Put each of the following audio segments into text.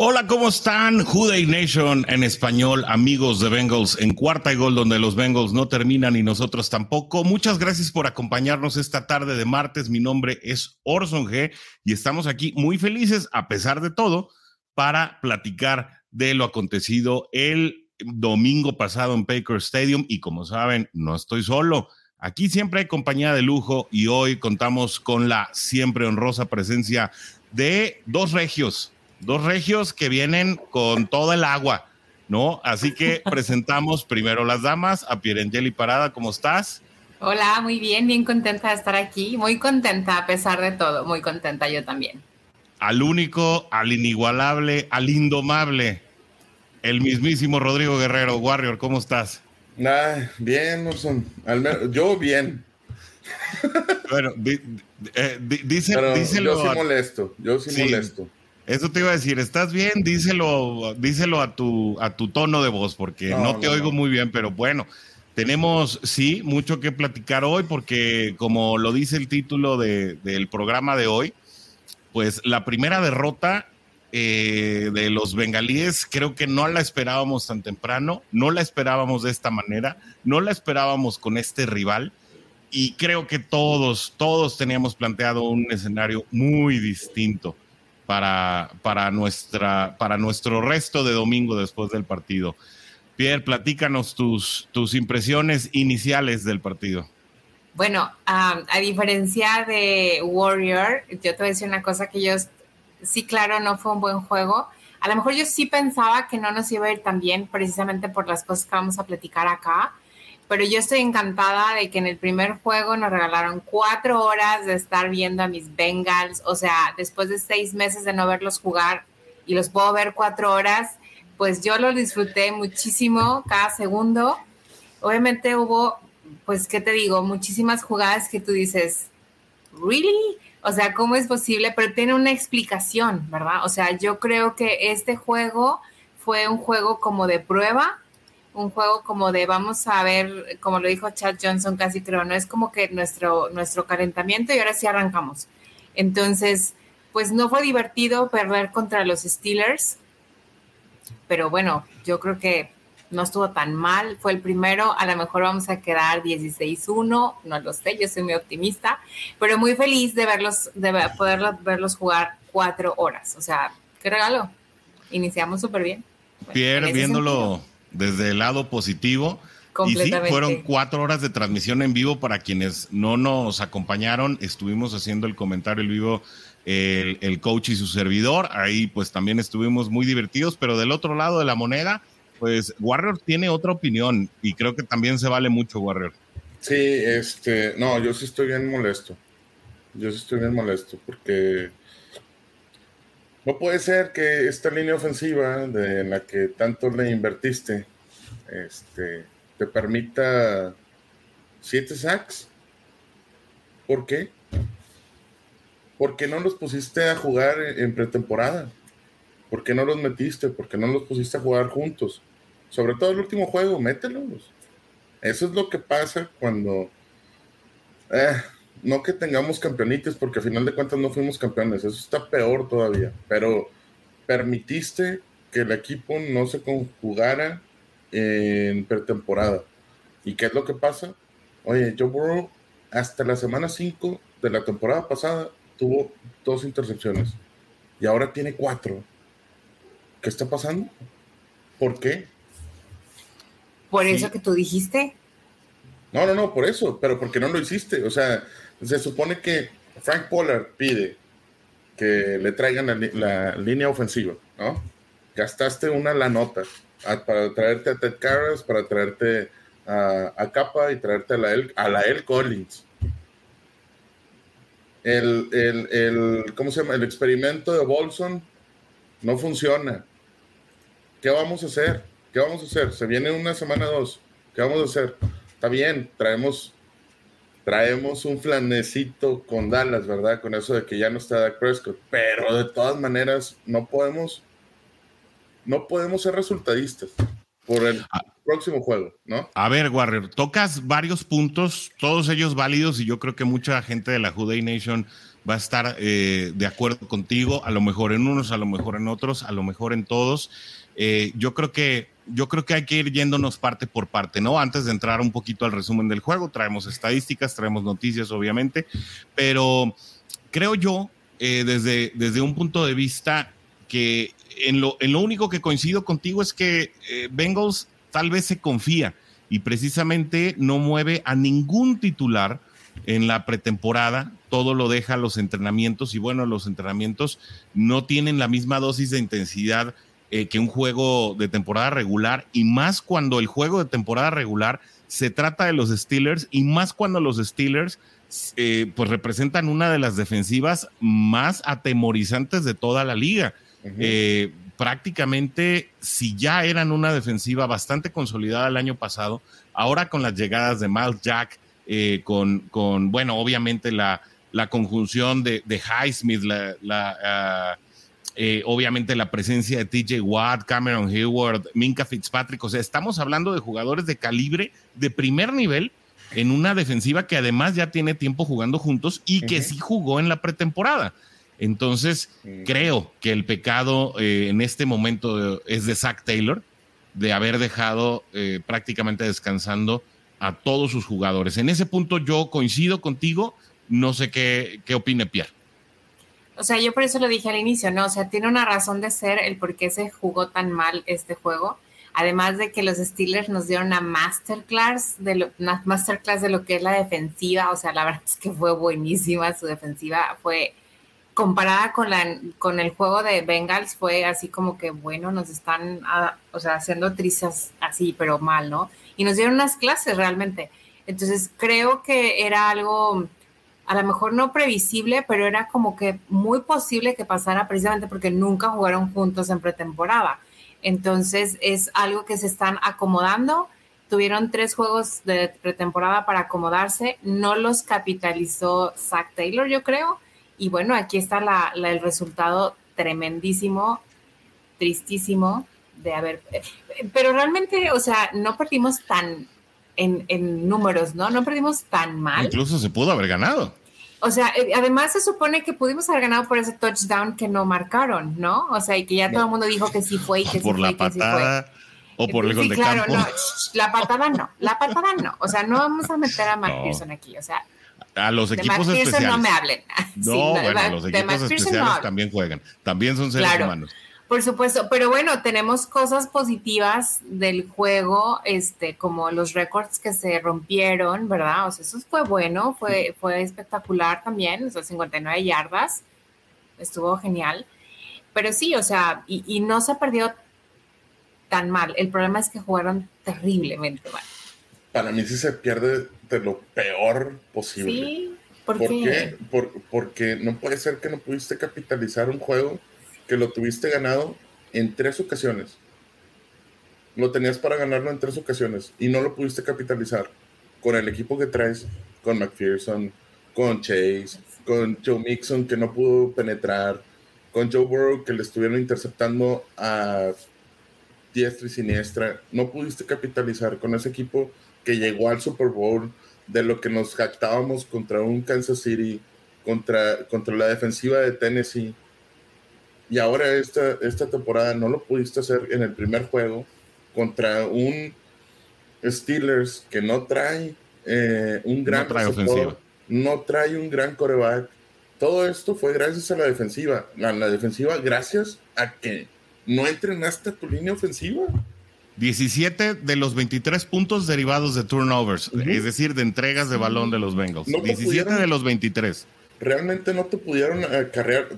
Hola, ¿cómo están? Juday Nation en español, amigos de Bengals en cuarta y gol, donde los Bengals no terminan y nosotros tampoco. Muchas gracias por acompañarnos esta tarde de martes. Mi nombre es Orson G y estamos aquí muy felices, a pesar de todo, para platicar de lo acontecido el domingo pasado en Baker Stadium. Y como saben, no estoy solo. Aquí siempre hay compañía de lujo y hoy contamos con la siempre honrosa presencia de dos regios dos regios que vienen con todo el agua, ¿no? Así que presentamos primero las damas, a Pierangeli Parada, ¿cómo estás? Hola, muy bien, bien contenta de estar aquí, muy contenta a pesar de todo, muy contenta yo también. Al único, al inigualable, al indomable, el mismísimo Rodrigo Guerrero, Warrior, ¿cómo estás? Nah, bien, Orson. yo bien. Bueno, eh, dice, díselo. Yo sí molesto, yo sí molesto. Eso te iba a decir, ¿estás bien? Díselo, díselo a tu, a tu tono de voz, porque no, te oigo muy bien, pero bueno, tenemos, sí, mucho que platicar hoy, porque como lo dice el título del programa de hoy, pues la primera derrota eh, de los bengalíes creo que no la esperábamos tan temprano, no la esperábamos de esta manera, no la esperábamos con este rival. Y creo que todos, todos teníamos planteado un escenario muy distinto para, para, nuestra, para nuestro resto de domingo después del partido. Pierre, platícanos tus, tus impresiones iniciales del partido. Bueno, a diferencia de Warrior, yo te voy a decir una cosa que yo, sí, claro, no fue un buen juego. A lo mejor yo sí pensaba que no nos iba a ir tan bien precisamente por las cosas que vamos a platicar acá pero yo estoy encantada de que en el primer juego nos regalaron cuatro horas de estar viendo a mis Bengals, o sea, después de seis meses de no verlos jugar y los puedo ver cuatro horas, pues yo lo disfruté muchísimo cada segundo. Obviamente hubo, pues, ¿qué te digo? Muchísimas jugadas que tú dices, ¿really? O sea, ¿cómo es posible? Pero tiene una explicación, ¿verdad? O sea, yo creo que este juego fue un juego como de prueba un juego como de vamos a ver, como lo dijo Chad Johnson casi creo, no es como que nuestro, nuestro calentamiento y ahora sí arrancamos. Entonces, pues no fue divertido perder contra los Steelers, pero bueno, yo creo que no estuvo tan mal, fue el primero, a lo mejor vamos a quedar 16-1, no lo sé, yo soy muy optimista, pero muy feliz de verlos, de poder verlos jugar cuatro horas, o sea, qué regalo, iniciamos súper bien. Pierre, viéndolo, desde el lado positivo. Y sí, fueron cuatro horas de transmisión en vivo para quienes no nos acompañaron. Estuvimos haciendo el comentario en vivo el, coach y su servidor. Ahí pues también estuvimos muy divertidos, pero del otro lado de la moneda, pues Warrior tiene otra opinión y creo que también se vale mucho Warrior. Sí, este, no, yo sí estoy bien molesto. Yo sí estoy bien molesto porque no puede ser que esta línea ofensiva de la que tanto le invertiste este, te permita siete sacks. ¿Por qué? ¿Por qué no los pusiste a jugar en pretemporada? ¿Por qué no los metiste? ¿Por qué no los pusiste a jugar juntos? Sobre todo el último juego, mételos. Eso es lo que pasa cuando... Eh, no que tengamos campeonitos, porque al final de cuentas no fuimos campeones, eso está peor todavía, pero permitiste que el equipo no se conjugara en pretemporada. ¿Y qué es lo que pasa? Oye, Joe Burrow hasta la semana 5 de la temporada pasada tuvo dos intercepciones y ahora tiene cuatro. ¿Qué está pasando? ¿Por qué? Por eso que tú dijiste. No, no, no, por eso, pero porque no lo hiciste. O sea, se supone que Frank Pollard pide que le traigan la, línea ofensiva, ¿no? Gastaste una la nota para traerte a Ted Carras, para traerte a, a Capa y traerte a la, a la. Collins. el, el, el, ¿cómo se llama? El experimento de Bolson no funciona. ¿Qué vamos a hacer? ¿Qué vamos a hacer? Se viene una semana dos. ¿Qué vamos a hacer? Está bien, traemos, traemos un flanecito con Dallas, ¿verdad? Con eso de que ya no está Dak Prescott. Pero de todas maneras, no podemos, no podemos ser resultadistas por el ah. próximo juego, ¿no? A ver, Warrior, tocas varios puntos, todos ellos válidos, y yo creo que mucha gente de la Juday Nation va a estar eh, de acuerdo contigo, a lo mejor en unos, a lo mejor en otros, a lo mejor en todos. Eh, yo creo que yo creo que hay que ir yéndonos parte por parte, ¿no? Antes de entrar un poquito al resumen del juego, traemos estadísticas, traemos noticias, obviamente, pero creo yo, eh, desde, desde un punto de vista que en lo, en lo único que coincido contigo es que Bengals tal vez se confía y precisamente no mueve a ningún titular en la pretemporada, todo lo deja los entrenamientos y bueno, los entrenamientos no tienen la misma dosis de intensidad eh, que un juego de temporada regular y más cuando el juego de temporada regular se trata de los Steelers y más cuando los Steelers eh, pues representan una de las defensivas más atemorizantes de toda la liga. Eh, prácticamente, si ya eran una defensiva bastante consolidada el año pasado, ahora con las llegadas de Miles Jack, eh, con, con, bueno, obviamente la, la conjunción de, de Highsmith, la, la ah, eh, obviamente la presencia de TJ Watt, Cameron Hayward, Minka Fitzpatrick, o sea, estamos hablando de jugadores de calibre de primer nivel en una defensiva que además ya tiene tiempo jugando juntos y que sí jugó en la pretemporada. Entonces, creo que el pecado eh, en este momento es de Zach Taylor, de haber dejado prácticamente descansando a todos sus jugadores. En ese punto yo coincido contigo, no sé qué, qué opine Pierre. O sea, yo por eso lo dije al inicio, ¿no? O sea, tiene una razón de ser el por qué se jugó tan mal este juego. Además de que los Steelers nos dieron una masterclass de lo, una masterclass de lo que es la defensiva. O sea, la verdad es que fue buenísima su defensiva. Fue comparada con, la, con el juego de Bengals, fue así como que, bueno, nos están, ah, o sea, haciendo trizas así, pero mal, ¿no? y nos dieron unas clases realmente. Entonces creo que era algo, a lo mejor no previsible, pero era como que muy posible que pasara precisamente porque nunca jugaron juntos en pretemporada. Entonces es algo que se están acomodando. Tuvieron tres juegos de pretemporada para acomodarse. No los capitalizó Zach Taylor, yo creo. Y bueno, aquí está el resultado tremendísimo, tristísimo de haber, pero realmente, o sea, no perdimos tan en, números, ¿no? No perdimos tan mal. Incluso se pudo haber ganado. O sea, eh, además se supone que pudimos haber ganado por ese touchdown que no marcaron, ¿no? O sea, y que ya todo el mundo dijo que sí fue y que sí por la patada, O por el gol de claro, No, la patada no, la patada no. O sea, no vamos a meter a Mark Pearson aquí, o sea. A los equipos de especiales. no me hablen. No, bueno, los equipos especiales también juegan. También son seres humanos. Por supuesto, pero bueno, tenemos cosas positivas del juego, este, como los récords que se rompieron, ¿verdad? O sea, eso fue bueno, fue, fue espectacular también, o sea, 59 yardas, estuvo genial. Pero sí, o sea, y, no se perdió tan mal. El problema es que jugaron terriblemente mal. Para mí sí se pierde de lo peor posible. Sí, ¿por, qué? porque no puede ser que no pudiste capitalizar un juego que lo tuviste ganado en tres ocasiones. Lo tenías para ganarlo en tres ocasiones y no lo pudiste capitalizar con el equipo que traes, con McPherson, con Chase, con Joe Mixon que no pudo penetrar, con Joe Burrow que le estuvieron interceptando a diestra y siniestra. No pudiste capitalizar con ese equipo que llegó al Super Bowl de lo que nos jactábamos contra un Kansas City, contra, contra la defensiva de Tennessee y ahora esta, esta temporada no lo pudiste hacer en el primer juego contra un Steelers que no trae eh, un gran no trae ofensiva. no trae un gran coreback. Todo esto fue gracias a la defensiva. La, la defensiva, gracias a que no entrenaste tu línea ofensiva. 17 de los 23 puntos derivados de turnovers, es decir, de entregas de balón de los Bengals. 17 de los 23. Realmente no te pudieron acarrear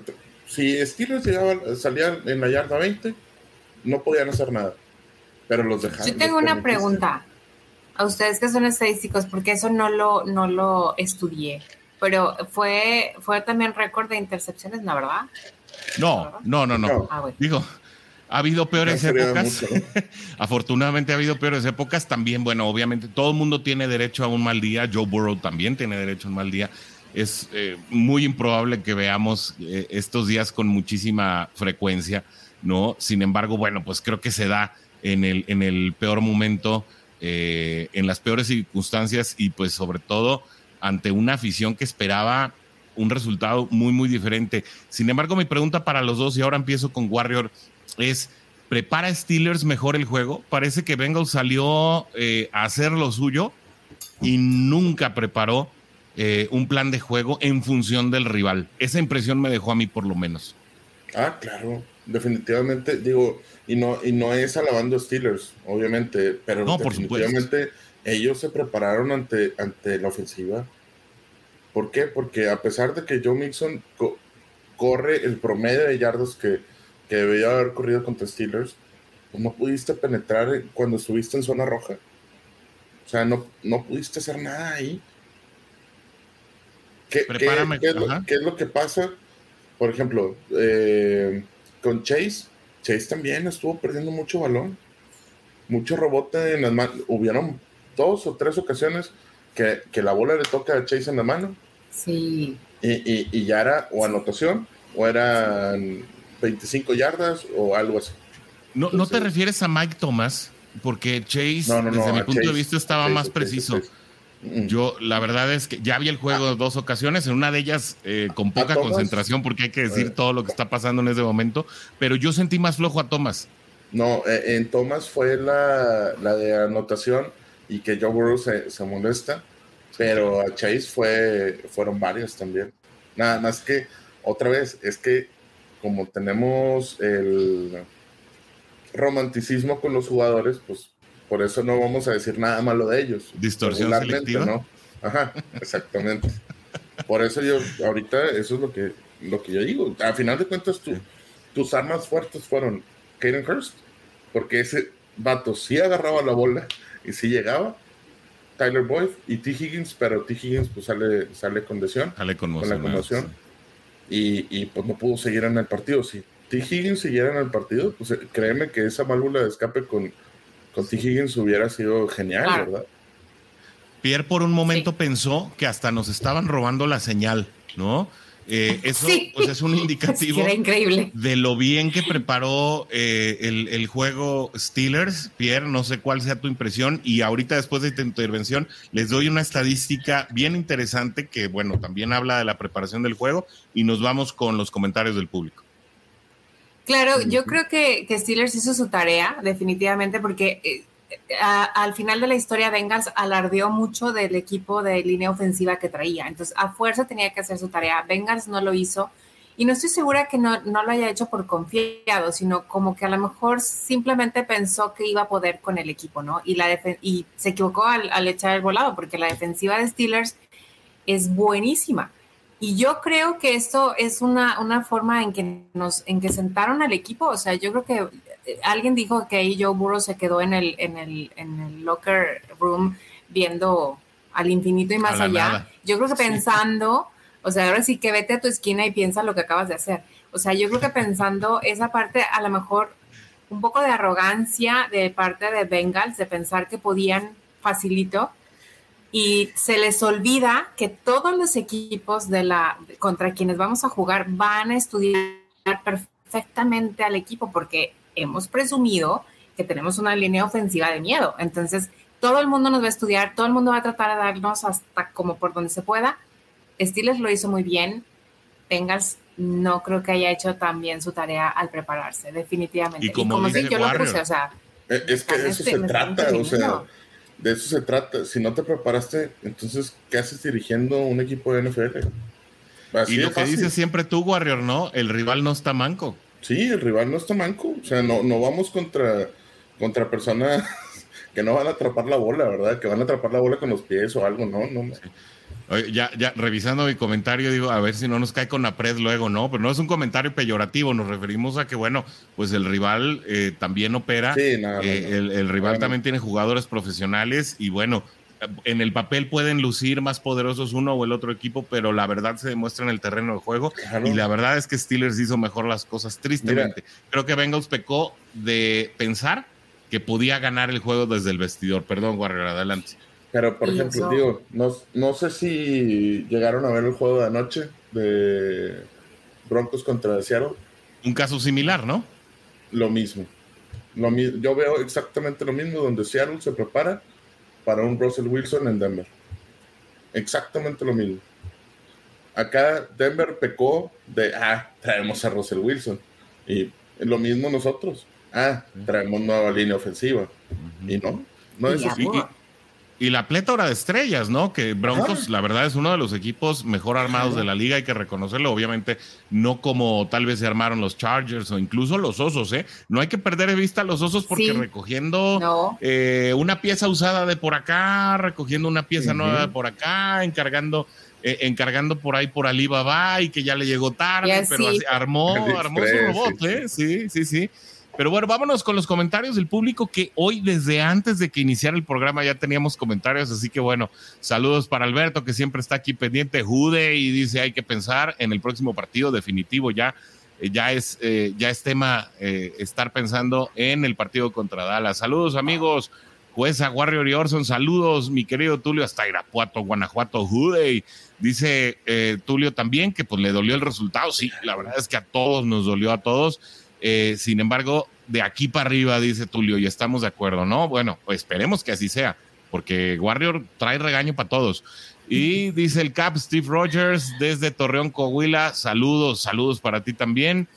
si Steelers llegaba, salía en la yarda 20, no podían hacer nada. Pero los dejaron. Yo tengo una pregunta a ustedes que son estadísticos, porque eso no lo, no lo estudié. pero fue, fue también récord de intercepciones, ¿la verdad? No, no, no, no. Ah, Digo, ha habido peores épocas. Afortunadamente ha habido peores épocas. También, bueno, obviamente todo el mundo tiene derecho a un mal día. Joe Burrow también tiene derecho a un mal día. Es eh, muy improbable que veamos eh, estos días con muchísima frecuencia, ¿no? Sin embargo, bueno, pues creo que se da en el, en el peor momento, eh, en las peores circunstancias y pues sobre todo ante una afición que esperaba un resultado muy, muy diferente. Sin embargo, mi pregunta para los dos, y ahora empiezo con Warrior, es, ¿prepara Steelers mejor el juego? Parece que Bengals salió a hacer lo suyo y nunca preparó eh, un plan de juego en función del rival. Esa impresión me dejó a mí por lo menos. Ah, claro, definitivamente, digo, y no, y no es alabando Steelers, obviamente, pero definitivamente ellos se prepararon ante, ante la ofensiva. ¿Por qué? Porque a pesar de que Joe Mixon corre el promedio de yardas que, que debía haber corrido contra Steelers, pues no pudiste penetrar cuando estuviste en zona roja. O sea, no, no pudiste hacer nada ahí. ¿Qué, es, lo, que pasa? Por ejemplo, eh, con Chase, Chase también estuvo perdiendo mucho balón, mucho rebote en las manos. Hubieron dos o tres ocasiones que, la bola le toca a Chase en la mano. Sí. Y, ya era o anotación o eran 25 yardas o algo así. No, ¿no te refieres a Mike Thomas? Porque Chase, desde mi punto de vista, estaba más preciso. Yo, la verdad es que ya vi el juego ah. dos ocasiones, en una de ellas eh, con poca concentración, porque hay que decir eh. todo lo que está pasando en ese momento, pero yo sentí más flojo a Thomas. No, eh, en Thomas fue la, la de anotación y que Joe Burrow se, se, molesta, pero a Chase fue, fueron varios también. Nada más que, otra vez, es que como tenemos el romanticismo con los jugadores, pues por eso no vamos a decir nada malo de ellos. Distorsión selectiva. ¿no? Ajá, exactamente. por eso yo, ahorita, eso es lo que, lo que yo digo. A final de cuentas, tus armas fuertes fueron Kaden Hurst, porque ese vato sí agarraba la bola y sí llegaba. Tyler Boyd y T. Higgins, pero T. Higgins pues sale, sale con lesión. Sale con, la conmoción. Y, y, pues no pudo seguir en el partido. Si T. Higgins siguiera en el partido, pues eh, créeme que esa válvula de escape con, con T. Higgins hubiera sido genial, ¿verdad? Pierre por un momento pensó que hasta nos estaban robando la señal, ¿no? Eh, eso pues es un indicativo de lo bien que preparó eh, el, juego Steelers. Pierre, no sé cuál sea tu impresión y ahorita después de tu intervención les doy una estadística bien interesante que, bueno, también habla de la preparación del juego y nos vamos con los comentarios del público. Claro, yo creo que, que Steelers hizo su tarea definitivamente porque eh, al final de la historia Bengals alardeó mucho del equipo de línea ofensiva que traía. Entonces, a fuerza tenía que hacer su tarea. Bengals no lo hizo. Y no estoy segura que no, lo haya hecho por confiado, sino como que a lo mejor simplemente pensó que iba a poder con el equipo, ¿no? Y, la y se equivocó al, al echar el volado, porque la defensiva de Steelers es buenísima. Y yo creo que esto es una, una forma en que nos, en que sentaron al equipo. O sea, yo creo que alguien dijo que ahí Joe Burrow se quedó en el, en el, en el locker room viendo al infinito y más allá. Yo creo que pensando, o sea, ahora sí que vete a tu esquina y piensa lo que acabas de hacer. O sea, yo creo que pensando esa parte, a lo mejor un poco de arrogancia de parte de Bengals, de pensar que podían facilito, y se les olvida que todos los equipos de la contra quienes vamos a jugar van a estudiar perfectamente al equipo porque hemos presumido que tenemos una línea ofensiva de miedo. Entonces, todo el mundo nos va a estudiar, todo el mundo va a tratar de darnos hasta como por donde se pueda. Steelers lo hizo muy bien. Bengals no creo que haya hecho tan bien su tarea al prepararse, definitivamente. Y como, yo lo puse, o sea. Eh, es que de eso se trata, o sea, de eso se trata. Si no te preparaste, entonces, ¿qué haces dirigiendo un equipo de NFL? y lo que dices siempre tú, Warrior, ¿no? El rival no está manco. Sí, el rival no está manco. O sea, no, no vamos contra, contra personas que no van a atrapar la bola, ¿verdad? Que van a atrapar la bola con los pies o algo, ¿no? no ya, ya, revisando mi comentario, digo, a ver si no nos cae con la pred luego, ¿no? Pero no es un comentario peyorativo, nos referimos a que, bueno, pues el rival eh, también opera, sí, eh, el, rival también tiene jugadores profesionales y, bueno, en el papel pueden lucir más poderosos uno o el otro equipo, pero la verdad se demuestra en el terreno de juego. Y la verdad es que Steelers hizo mejor las cosas, tristemente. Creo que Bengals pecó de pensar que podía ganar el juego desde el vestidor. Perdón, Warrior, adelante. Pero, por ejemplo, digo, no, no sé si llegaron a ver el juego de anoche de Broncos contra Seattle. Un caso similar, ¿no? Lo mismo. Lo, yo veo exactamente lo mismo donde Seattle se prepara para un Russell Wilson en Denver. Exactamente lo mismo. Acá Denver pecó de, ah, traemos a Russell Wilson. Y lo mismo nosotros. Ah, traemos nueva línea ofensiva. Y no, no es así. Y la plétora de estrellas, ¿no? Que Broncos, la verdad, es uno de los equipos mejor armados de la liga, hay que reconocerlo. Obviamente, no como tal vez se armaron los Chargers o incluso los Osos, ¿eh? No hay que perder de vista los Osos porque recogiendo eh, una pieza usada de por acá, recogiendo una pieza nueva de por acá, encargando. Eh, encargando por ahí por Alibaba y que ya le llegó tarde, pero armó, armó su robot, ¿eh? Sí, sí, sí. Pero bueno, vámonos con los comentarios del público que hoy desde antes de que iniciara el programa ya teníamos comentarios, así que bueno, saludos para Alberto que siempre está aquí pendiente, Jude y dice hay que pensar en el próximo partido definitivo ya eh, ya es ya es eh, tema eh, estar pensando en el partido contra Dallas. Saludos amigos, jueza Warrior y Orson, saludos mi querido Tulio hasta Irapuato, Guanajuato, Jude. Dice Tulio también que pues le dolió el resultado, sí, la verdad es que a todos nos dolió a todos eh, sin embargo, de aquí para arriba, dice Tulio, y estamos de acuerdo, ¿no? Bueno, pues esperemos que así sea, porque Warrior trae regaño para todos. Y dice el Cap Steve Rogers desde Torreón, Coahuila, saludos, saludos para ti también.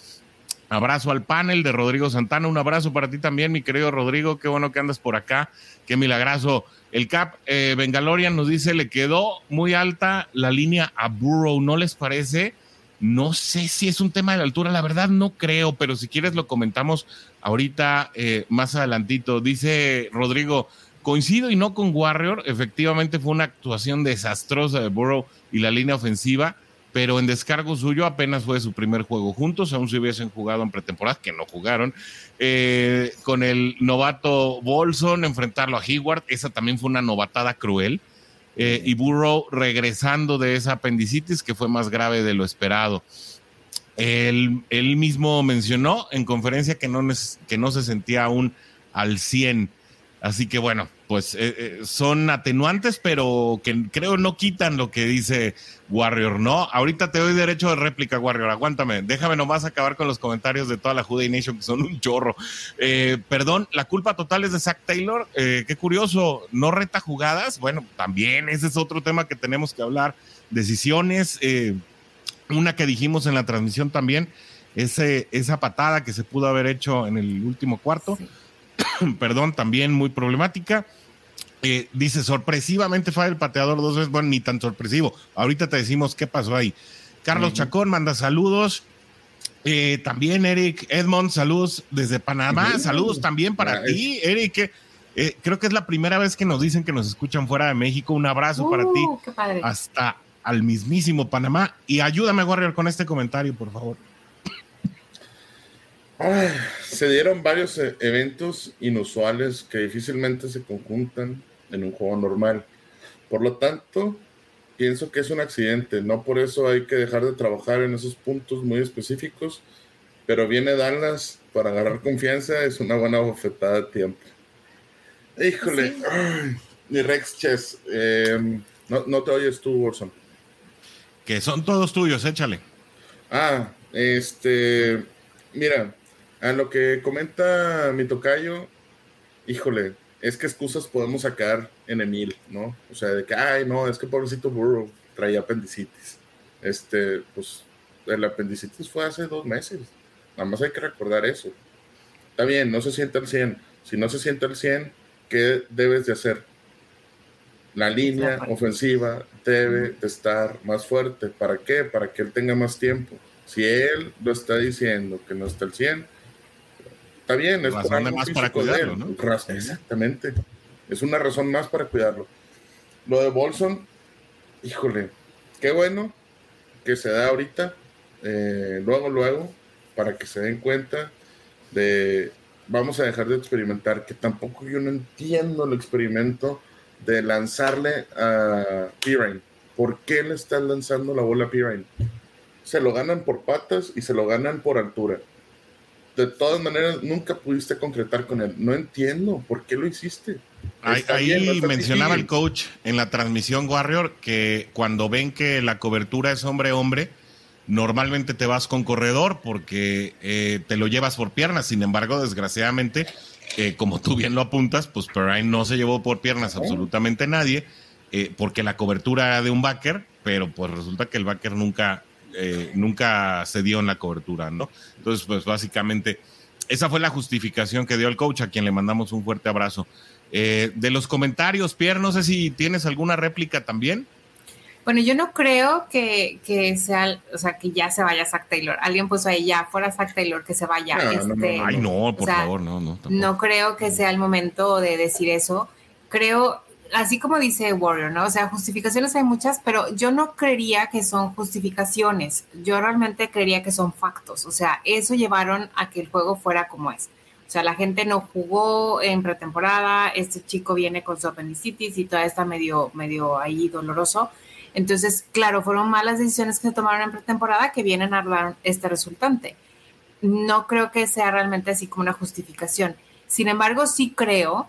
Abrazo al panel de Rodrigo Santana, un abrazo para ti también, mi querido Rodrigo, qué bueno que andas por acá, qué milagroso. El Cap eh, Bengalorian nos dice, le quedó muy alta la línea a Burrow, ¿no les parece? No sé si es un tema de la altura, la verdad no creo, pero si quieres lo comentamos ahorita eh, más adelantito. Dice Rodrigo, coincido y no con Warrior, efectivamente fue una actuación desastrosa de Burrow y la línea ofensiva, pero en descargo suyo apenas fue su primer juego juntos, aún si hubiesen jugado en pretemporada, que no jugaron, eh, con el novato Bolson, enfrentarlo a Hayward, esa también fue una novatada cruel. Eh, y Burrow regresando de esa apendicitis que fue más grave de lo esperado. Él, mismo mencionó en conferencia que no, que no se sentía aún al 100 Así que bueno, pues eh, eh, son atenuantes, pero que creo no quitan lo que dice Warrior, ¿no? Ahorita te doy derecho de réplica, Warrior, aguántame. Déjame nomás acabar con los comentarios de toda la Juday Nation, que son un chorro. Eh, perdón, la culpa total es de Zach Taylor. qué curioso, no reta jugadas. Bueno, también ese es otro tema que tenemos que hablar. Decisiones, una que dijimos en la transmisión también, ese, esa patada que se pudo haber hecho en el último cuarto. perdón, también muy problemática. Eh, dice, sorpresivamente fue el pateador dos veces, bueno, ni tan sorpresivo. Ahorita te decimos qué pasó ahí. Carlos Chacón manda saludos. Eh, también Eric Edmond, saludos desde Panamá. Saludos también para ti, Eric. Eh, creo que es la primera vez que nos dicen que nos escuchan fuera de México. Un abrazo para ti. Uh, hasta al mismísimo Panamá. Y ayúdame, Warrior, con este comentario, por favor se dieron varios e-, eventos inusuales que difícilmente se conjuntan en un juego normal. Por lo tanto, pienso que es un accidente. No por eso hay que dejar de trabajar en esos puntos muy específicos. Pero viene Dallas para agarrar confianza. Es una buena bofetada de tiempo. Híjole. mi Rex Chess. Em, no, no, te oyes tú, Wilson. Que son todos tuyos, échale. Ah, este. Mira, a lo que comenta mi tocayo, híjole, es que excusas podemos sacar en Emil, ¿no? O sea, de que, ay, no, es que pobrecito Burrow traía apendicitis. Este, pues, el apendicitis fue hace dos meses. Nada más hay que recordar eso. Está bien, no se siente al 100. Si no se siente al 100, ¿qué debes de hacer? La línea ofensiva debe de estar más fuerte. ¿Para qué? Para que él tenga más tiempo. Si él lo está diciendo que no está al 100, Está bien, es razón más para cuidarlo, ¿no? Exactamente. Es una razón más para cuidarlo. Lo de Bolson, híjole, qué bueno que se da ahorita, eh, luego, luego, para que se den cuenta de, vamos a dejar de experimentar, que tampoco yo no entiendo el experimento de lanzarle a Pirine. ¿Por qué le estás lanzando la bola a Pirine? Se lo ganan por patas y se lo ganan por altura. De todas maneras, nunca pudiste concretar con él. No entiendo por qué lo hiciste. Ahí, mencionaba el coach en la transmisión Warrior que cuando ven que la cobertura es hombre-hombre, normalmente te vas con corredor porque eh, te lo llevas por piernas. Sin embargo, desgraciadamente, eh, como tú bien lo apuntas, pues Perrine no se llevó por piernas absolutamente nadie, eh, porque la cobertura era de un backer, pero pues resulta que el backer nunca, eh, nunca se dio en la cobertura, ¿no? Entonces, pues básicamente, esa fue la justificación que dio el coach, a quien le mandamos un fuerte abrazo. de los comentarios, Pierre, no sé si tienes alguna réplica también. Bueno, yo no creo que, sea, o sea, que ya se vaya Zack Taylor. Alguien puso ahí ya, fuera Zack Taylor, que se vaya. este, Ay, no, por favor, no, no. No creo que sea el momento de decir eso. Creo, así como dice Warrior, ¿no? O sea, justificaciones hay muchas, pero yo no creería que son justificaciones. Yo realmente creería que son factos. O sea, eso llevaron a que el juego fuera como es. O sea, la gente no jugó en pretemporada, este chico viene con su apendicitis y todavía está medio, medio ahí doloroso. Entonces, claro, fueron malas decisiones que se tomaron en pretemporada que vienen a dar este resultante. No creo que sea realmente así como una justificación. Sin embargo, sí creo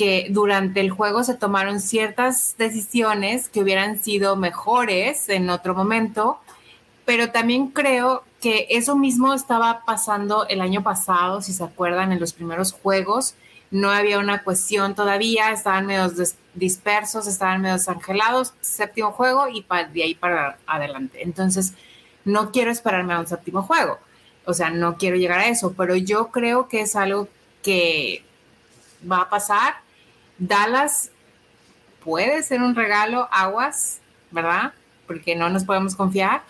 que durante el juego se tomaron ciertas decisiones que hubieran sido mejores en otro momento, pero también creo que eso mismo estaba pasando el año pasado, si se acuerdan, en los primeros juegos. No había una cuestión todavía, estaban medio dispersos, estaban medio angelados, séptimo juego y de ahí para adelante. Entonces, no quiero esperarme a un séptimo juego, o sea, no quiero llegar a eso, pero yo creo que es algo que va a pasar. Dallas puede ser un regalo, aguas, ¿verdad? Porque no nos podemos confiar.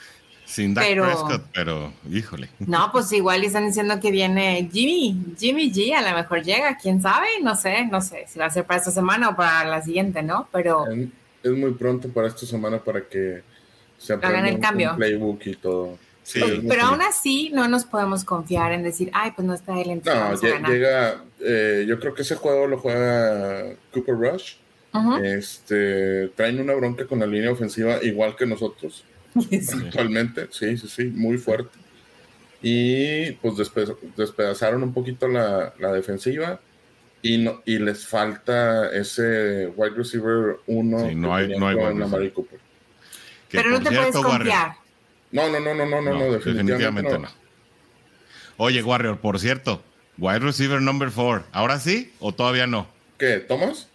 Sin Dak pero, Prescott, pero híjole. No, pues igual están diciendo que viene Jimmy, Jimmy G, a lo mejor llega, quién sabe, no sé, no sé si va a ser para esta semana o para la siguiente, ¿no? Pero. Es muy pronto para esta semana para que se hagan el cambio. playbook y todo. Sí, pero, aún así no nos podemos confiar en decir, ay, pues no está él en No, llega, eh, yo creo que ese juego lo juega Cooper Rush. Este, traen una bronca con la línea ofensiva igual que nosotros. Actualmente, sí, sí, sí, muy fuerte. Y pues despedazaron un poquito la, defensiva y, no, y les falta ese wide receiver 1 no hay, no hay Cooper. Pero no te puedes confiar. No, no, no, no, no, no, definitivamente, no. Oye, Warrior, por cierto, wide receiver number 4, ¿ahora sí o todavía no? ¿Qué? ¿Thomas?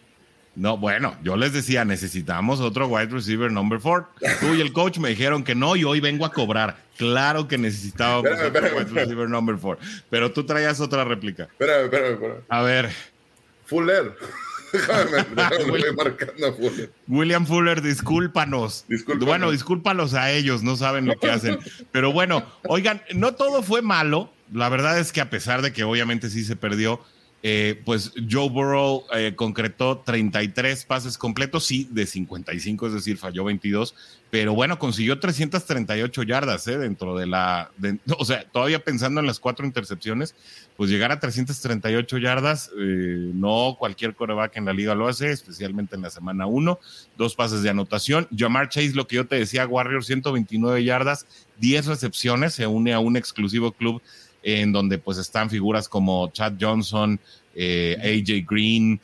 No, bueno, yo les decía, necesitamos otro wide receiver number four. Tú y el coach me dijeron que no y hoy vengo a cobrar. Claro que necesitábamos otro wide receiver number four. Pero tú traías otra réplica. Espérame, espérame, espérame. A ver. Fuller. William, Fuller. William Fuller, discúlpanos. Bueno, discúlpalos a ellos, no saben lo que hacen. Pero bueno, oigan, no todo fue malo. La verdad es que a pesar de que obviamente sí se perdió, eh, pues Joe Burrow eh, concretó 33 pases completos, sí, de 55, es decir, falló 22, pero bueno, consiguió 338 yardas eh, dentro de la, o sea, todavía pensando en las cuatro intercepciones, pues llegar a 338 yardas, no cualquier coreback en la liga lo hace, especialmente en la semana 1, dos pases de anotación. Jamar Chase, lo que yo te decía, Warrior, 129 yardas, 10 recepciones, se une a un exclusivo club en donde pues están figuras como Chad Johnson, eh, AJ Green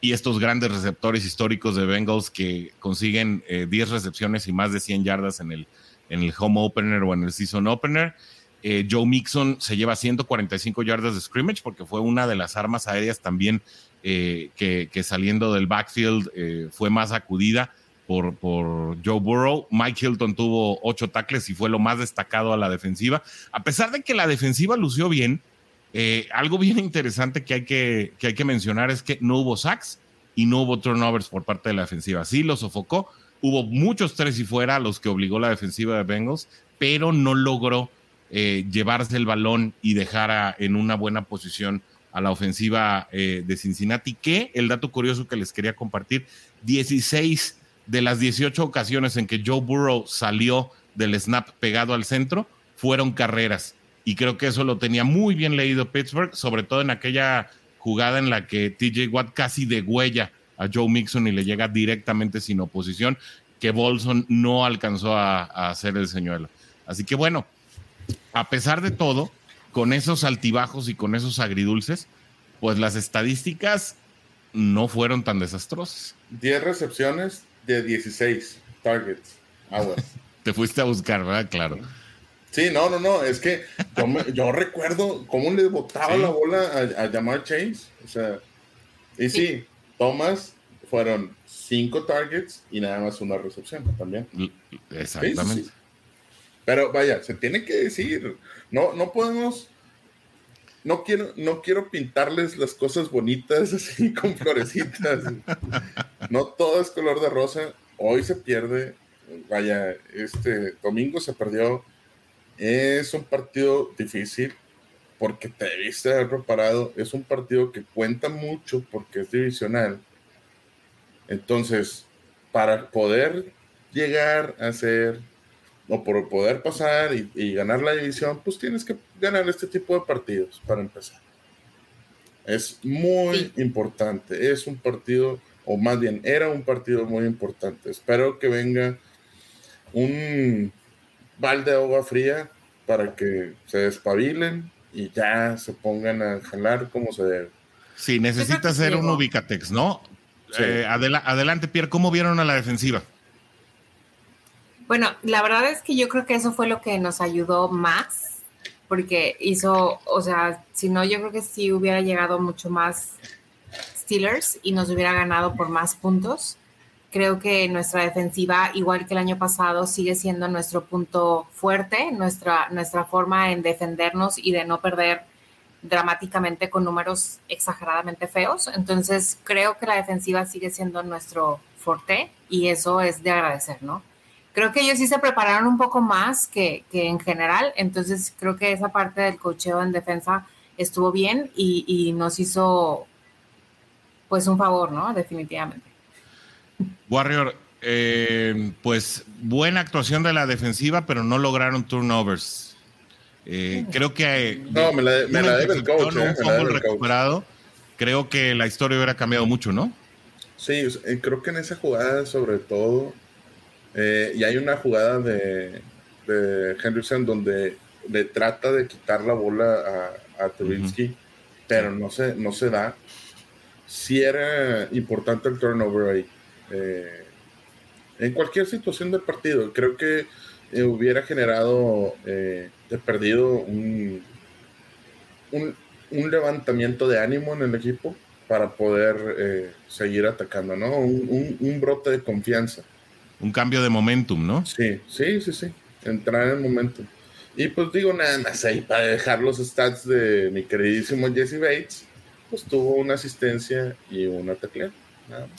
y estos grandes receptores históricos de Bengals que consiguen 10 eh, recepciones y más de 100 yardas en el, en el home opener o en el season opener. Eh, Joe Mixon se lleva 145 yardas de scrimmage porque fue una de las armas aéreas también que, que, saliendo del backfield fue más acudida por, por Joe Burrow. Mike Hilton tuvo ocho tackles y fue lo más destacado a la defensiva. A pesar de que la defensiva lució bien, eh, algo bien interesante que hay que, que hay que mencionar es que no hubo sacks y no hubo turnovers por parte de la defensiva. Sí lo sofocó, hubo muchos tres y fuera los que obligó la defensiva de Bengals, pero no logró eh, llevarse el balón y dejar en una buena posición a la ofensiva eh, de Cincinnati, que el dato curioso que les quería compartir, 16 de las 18 ocasiones en que Joe Burrow salió del snap pegado al centro, fueron carreras. Y creo que eso lo tenía muy bien leído Pittsburgh, sobre todo en aquella jugada en la que TJ Watt casi degüella a Joe Mixon y le llega directamente sin oposición, que Bolson no alcanzó a, hacer el señuelo. Así que bueno, a pesar de todo, con esos altibajos y con esos agridulces, pues las estadísticas no fueron tan desastrosas. 10 recepciones de 16 targets. Te fuiste a buscar, ¿verdad? Claro. Sí, no, no, no. Es que yo, recuerdo cómo le botaba la bola a, llamar Chase. O sea, y sí, Thomas fueron cinco targets y nada más una recepción también. Exactamente. Pero vaya, se tiene que decir. No, no podemos. No quiero, no quiero pintarles las cosas bonitas así con florecitas. no todo es color de rosa. Hoy se pierde. Vaya, este domingo se perdió es un partido difícil porque te debiste haber preparado. Es un partido que cuenta mucho porque es divisional. Entonces, para poder llegar a ser o por poder pasar y, ganar la división, pues tienes que ganar este tipo de partidos para empezar. Es muy importante. Es un partido, o más bien, era un partido muy importante. Espero que venga un balde de agua fría para que se despabilen y ya se pongan a jalar como se debe. Sí, necesita ser un Ubicatex, ¿no? Eh, adelante, Pierre, ¿cómo vieron a la defensiva? Bueno, la verdad es que yo creo que eso fue lo que nos ayudó más, porque hizo, o sea, si no, yo creo que sí hubiera llegado mucho más Steelers y nos hubiera ganado por más puntos. Creo que nuestra defensiva, igual que el año pasado, sigue siendo nuestro punto fuerte, nuestra, nuestra forma en defendernos y de no perder dramáticamente con números exageradamente feos. Entonces, creo que la defensiva sigue siendo nuestro fuerte y eso es de agradecer, ¿no? Creo que ellos sí se prepararon un poco más que, que en general, entonces creo que esa parte del cocheo en defensa estuvo bien y, y nos hizo pues un favor, ¿no? Definitivamente. Warrior, eh, pues buena actuación de la defensiva, pero no lograron turnovers. Eh, creo que no, me la, me la debe el coach. Eh, un recuperado. Creo que la historia hubiera cambiado mucho, ¿no? Sí, creo que en esa jugada, sobre todo, y hay una jugada de, de Henderson donde le trata de quitar la bola a, a pero no se, no se da. Sí era importante el turnover ahí. Eh, en cualquier situación del partido. Creo que eh, hubiera generado, eh, perdido un, un, levantamiento de ánimo en el equipo para poder eh, seguir atacando, ¿no? Un, brote de confianza. Un cambio de momentum, ¿no? Sí, sí, sí, sí. Entrar en el momentum. Y pues digo nada más ahí para dejar los stats de mi queridísimo Jesse Bates, pues tuvo una asistencia y una teclea.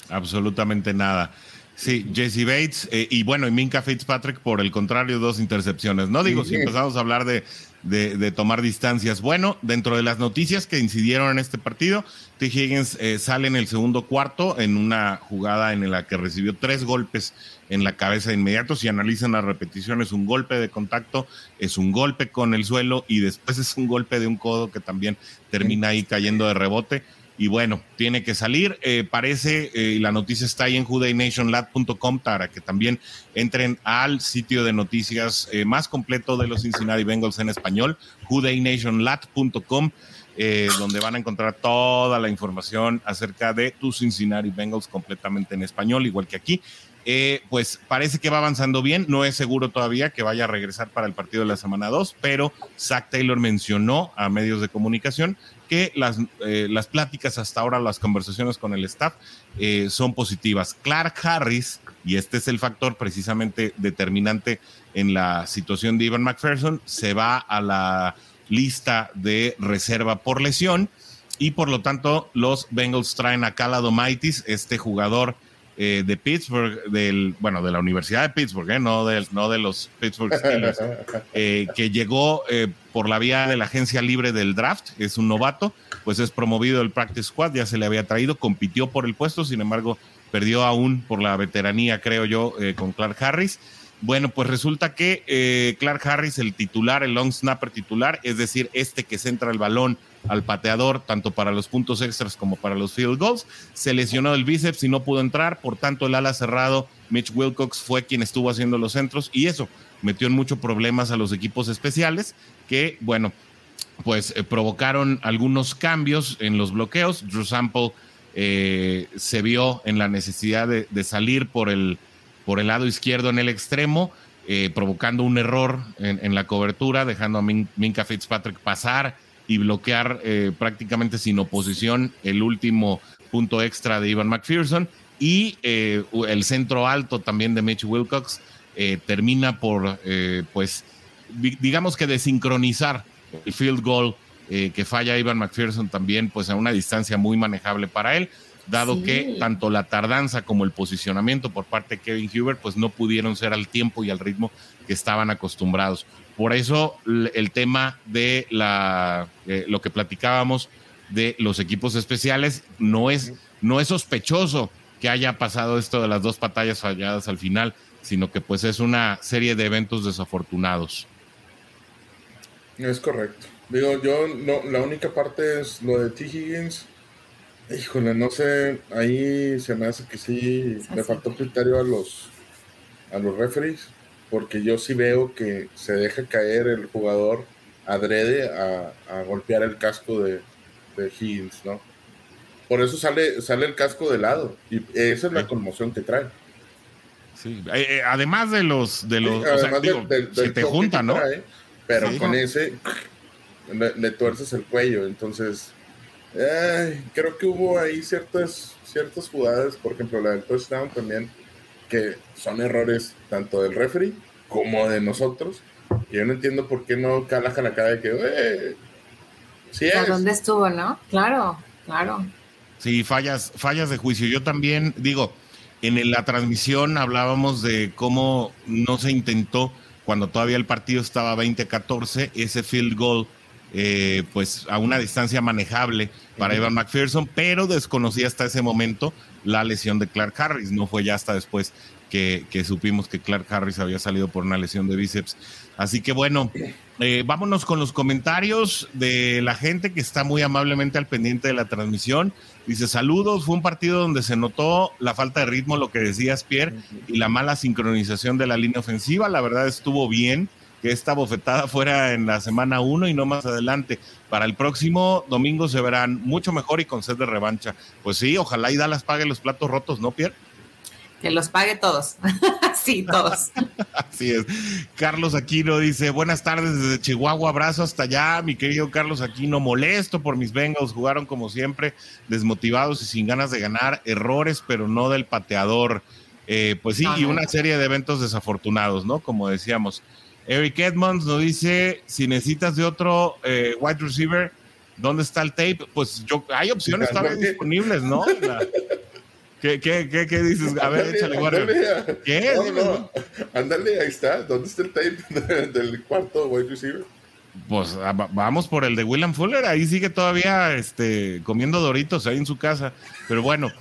Absolutamente nada. Sí, Jesse Bates eh, y bueno, y Minka Fitzpatrick, por el contrario, dos intercepciones. No digo si empezamos a hablar de, de, tomar distancias. Bueno, dentro de las noticias que incidieron en este partido, T. Higgins eh, sale en el segundo cuarto en una jugada en la que recibió tres golpes en la cabeza de inmediato. Si analizan la repetición, es un golpe de contacto, es un golpe con el suelo y después es un golpe de un codo que también termina ahí cayendo de rebote y bueno, tiene que salir. Eh, parece, eh, la noticia está ahí en judaynationlab.com para que también entren al sitio de noticias eh, más completo de los Cincinnati Bengals en español, judaynationlab.com, donde van a encontrar toda la información acerca de tus Cincinnati Bengals completamente en español, igual que aquí. pues parece que va avanzando bien. No es seguro todavía que vaya a regresar para el partido de la semana 2, pero Zach Taylor mencionó a medios de comunicación las, eh, las pláticas hasta ahora, las conversaciones con el staff eh, son positivas. Clark Harris, y este es el factor precisamente determinante en la situación de Ivan McPherson, se va a la lista de reserva por lesión y por lo tanto los Bengals traen a Caladomaitis, este jugador eh, de Pittsburgh, del, bueno, de la Universidad de Pittsburgh, eh, no, de, no de los Pittsburgh Steelers, eh, que llegó por la vía de la agencia libre del draft, es un novato, pues es promovido el practice squad, ya se le había traído, compitió por el puesto, sin embargo, perdió aún por la veteranía, creo yo, con Clark Harris. Bueno, pues resulta que Clark Harris, el titular, el long snapper titular, es decir, este que centra el balón al pateador, tanto para los puntos extras como para los field goals, se lesionó el bíceps y no pudo entrar, por tanto el ala cerrado, Mitch Wilcox, fue quien estuvo haciendo los centros y eso metió en muchos problemas a los equipos especiales que, bueno, pues eh, provocaron algunos cambios en los bloqueos. Drew Sample eh, se vio en la necesidad de, salir por el, por el lado izquierdo en el extremo, eh, provocando un error en, la cobertura, dejando a Minka Fitzpatrick pasar y bloquear prácticamente sin oposición el último punto extra de Ivan McPherson. Y el centro alto también de Mitch Wilcox termina por, pues, digamos que desincronizar el field goal eh, que falla Ivan McPherson también, pues a una distancia muy manejable para él, dado que tanto la tardanza como el posicionamiento por parte de Kevin Huber, pues no pudieron ser al tiempo y al ritmo que estaban acostumbrados. Por eso el tema de la, eh, lo que platicábamos de los equipos especiales no es, no es sospechoso que haya pasado esto de las dos batallas falladas al final, sino que pues es una serie de eventos desafortunados. Es correcto. Digo, yo no, la única parte es lo de T. Higgins. Híjole, no sé, ahí se me hace que sí le faltó criterio a los a los referees, porque yo sí veo que se deja caer el jugador adrede a, golpear el casco de, Higgins, ¿no? Por eso sale, sale el casco de lado, y esa es la conmoción que trae. Sí, eh, eh, además de los de los, se te junta, ¿no? pero con ese le, tuerces el cuello. Entonces, creo que hubo ahí ciertas, ciertas jugadas, por ejemplo, la del touchdown también, que son errores tanto del referee como de nosotros. Y yo no entiendo por qué no calaja la cara de que, eh, sí ¿A dónde estuvo, no? Claro, claro. Sí, fallas, fallas de juicio. Yo también digo, en la transmisión hablábamos de cómo no se intentó cuando todavía el partido estaba 20-14, ese field goal, eh, pues a una distancia manejable para Evan McPherson, pero desconocía hasta ese momento la lesión de Clark Harris. No fue ya hasta después que, supimos que Clark Harris había salido por una lesión de bíceps. Así que bueno, eh, vámonos con los comentarios de la gente que está muy amablemente al pendiente de la transmisión. Dice, saludos, fue un partido donde se notó la falta de ritmo, lo que decías, Pierre, y la mala sincronización de la línea ofensiva. La verdad estuvo bien que esta bofetada fuera en la semana 1 y no más adelante. Para el próximo domingo se verán mucho mejor y con sed de revancha. Pues sí, ojalá y Dallas pague los platos rotos, ¿no, Pierre? Que los pague todos. sí, todos. Así es. Carlos Aquino dice, buenas tardes desde Chihuahua, abrazo hasta allá, mi querido Carlos Aquino, molesto por mis Bengals, jugaron como siempre, desmotivados y sin ganas de ganar, errores, pero no del pateador. Eh, pues sí, y una serie de eventos desafortunados, ¿no? Como decíamos. Eric Edmonds nos dice, si necesitas de otro eh, wide receiver, ¿dónde está el tape? Pues yo, hay opciones todavía disponibles, ¿no? ¿Qué, qué, qué, qué dices? A ver, échale, ándale, ¿Qué? No, Ándale, ahí está. ¿Dónde está el tape del cuarto wide receiver? Pues ah, vamos por el de William Fuller. Ahí sigue todavía este, comiendo doritos ahí en su casa. Pero bueno,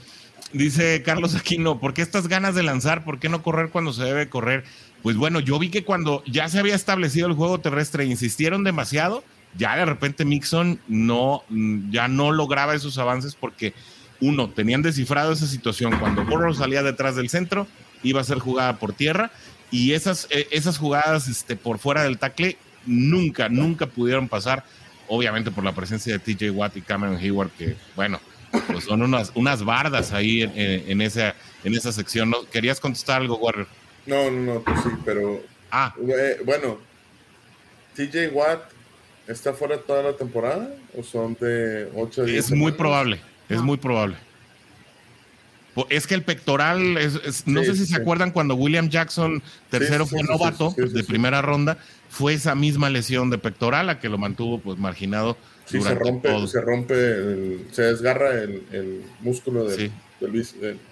dice Carlos Aquino, ¿por qué estas ganas de lanzar? ¿Por qué no correr cuando se debe correr? Pues bueno, yo vi que cuando ya se había establecido el juego terrestre, insistieron demasiado. Ya de repente Mixon no, ya no lograba esos avances porque uno, tenían descifrado esa situación. Cuando Burrow salía detrás del centro, iba a ser jugada por tierra. Y esas, eh, esas jugadas este, por fuera del tackle nunca, nunca pudieron pasar. Obviamente por la presencia de TJ Watt y Cameron Hayward, que bueno, pues son unas, unas bardas ahí en, esa, en esa sección. ¿No? ¿Querías contestar algo, Warrior? No, no, no, pues sí, pero. Ah. Eh, bueno, TJ Watt está fuera toda la temporada o son de 8 días? Es muy probable. Es muy probable. Es que el pectoral, es, no sé si se acuerdan cuando William Jackson, tercero fue novato de primera ronda, fue esa misma lesión de pectoral a que lo mantuvo pues marginado. Sí, se rompe, se rompe, se desgarra el, músculo del,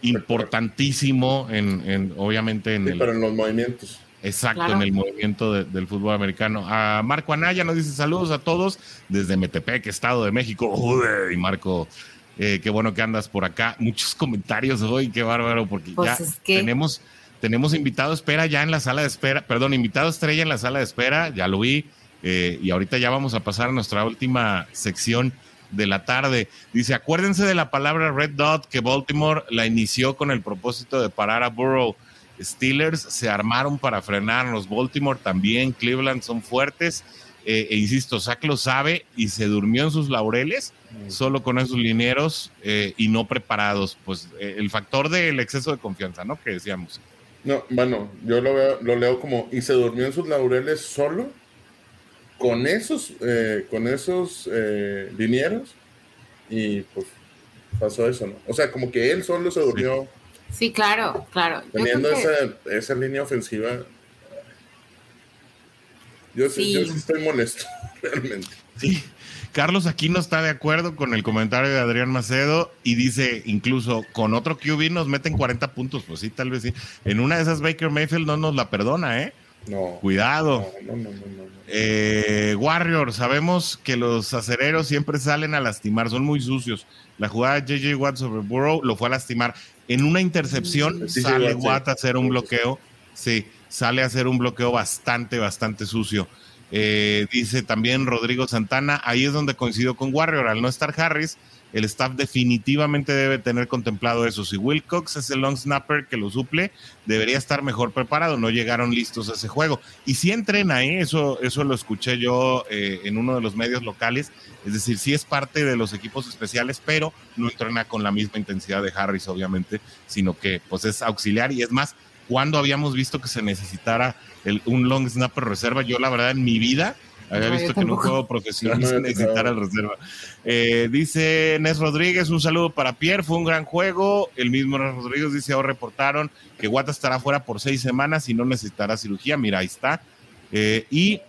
Importantísimo en, obviamente en el... Pero en los movimientos. Exacto, en el movimiento del fútbol americano. A Marco Anaya nos dice saludos a todos desde Metepec, Estado de México. y Marco eh, qué bueno que andas por acá. Muchos comentarios hoy, qué bárbaro, porque pues ya tenemos tenemos invitado espera ya en la sala de espera, perdón, invitado estrella en la sala de espera, ya lo vi, eh, y ahorita ya vamos a pasar a nuestra última sección de la tarde. Dice, acuérdense de la palabra Red Dot que Baltimore la inició con el propósito de parar a Burrow. Steelers se armaron para frenarnos. Baltimore también, Cleveland son fuertes. Eh, e insisto, Zach lo sabe y se durmió en sus laureles mm. solo con esos linieros eh, y no preparados. Pues el factor del exceso de confianza, ¿no? Que decíamos. No, bueno, yo lo, veo, lo leo como, y se durmió en sus laureles solo con esos, eh, con esos eh, linieros y pues pasó eso, ¿no? O sea, como que él solo se durmió. Sí, claro, claro. Teniendo esa, esa línea ofensiva. Yo sí. yo sí estoy molesto, realmente. Sí. Carlos aquí no está de acuerdo con el comentario de Adrián Macedo y dice incluso con otro QB nos meten 40 puntos. Pues sí, tal vez sí. En una de esas Baker Mayfield no nos la perdona, ¿eh? No. Cuidado. eh, Warrior, sabemos que los acereros siempre salen a lastimar, son muy sucios. La jugada de JJ Watt sobre Burrow lo fue a lastimar. En una intercepción sale Watt a hacer un bloqueo. Sí, sale a hacer un bloqueo bastante, bastante sucio. Eh, dice también Rodrigo Santana, ahí es donde coincido con Warrior, al no estar Harris, el staff definitivamente debe tener contemplado eso. Si Wilcox es el long snapper que lo suple, debería estar mejor preparado. No llegaron listos a ese juego. Y si entrena, ¿eh? eso, eso lo escuché yo eh, en uno de los medios locales. Es decir, sí es parte de los equipos especiales, pero no entrena con la misma intensidad de Harris, obviamente, sino que pues es auxiliar y es más, cuando habíamos visto que se necesitara el, un long snapper reserva, yo la verdad en mi vida había visto que en un juego profesional se necesitara el reserva. Eh, dice Nes Rodríguez, un saludo para Pierre, fue un gran juego. El mismo Nes Rodríguez dice, ahora reportaron que Guata estará fuera por seis semanas y no necesitará cirugía. Mira, ahí está. Eh, y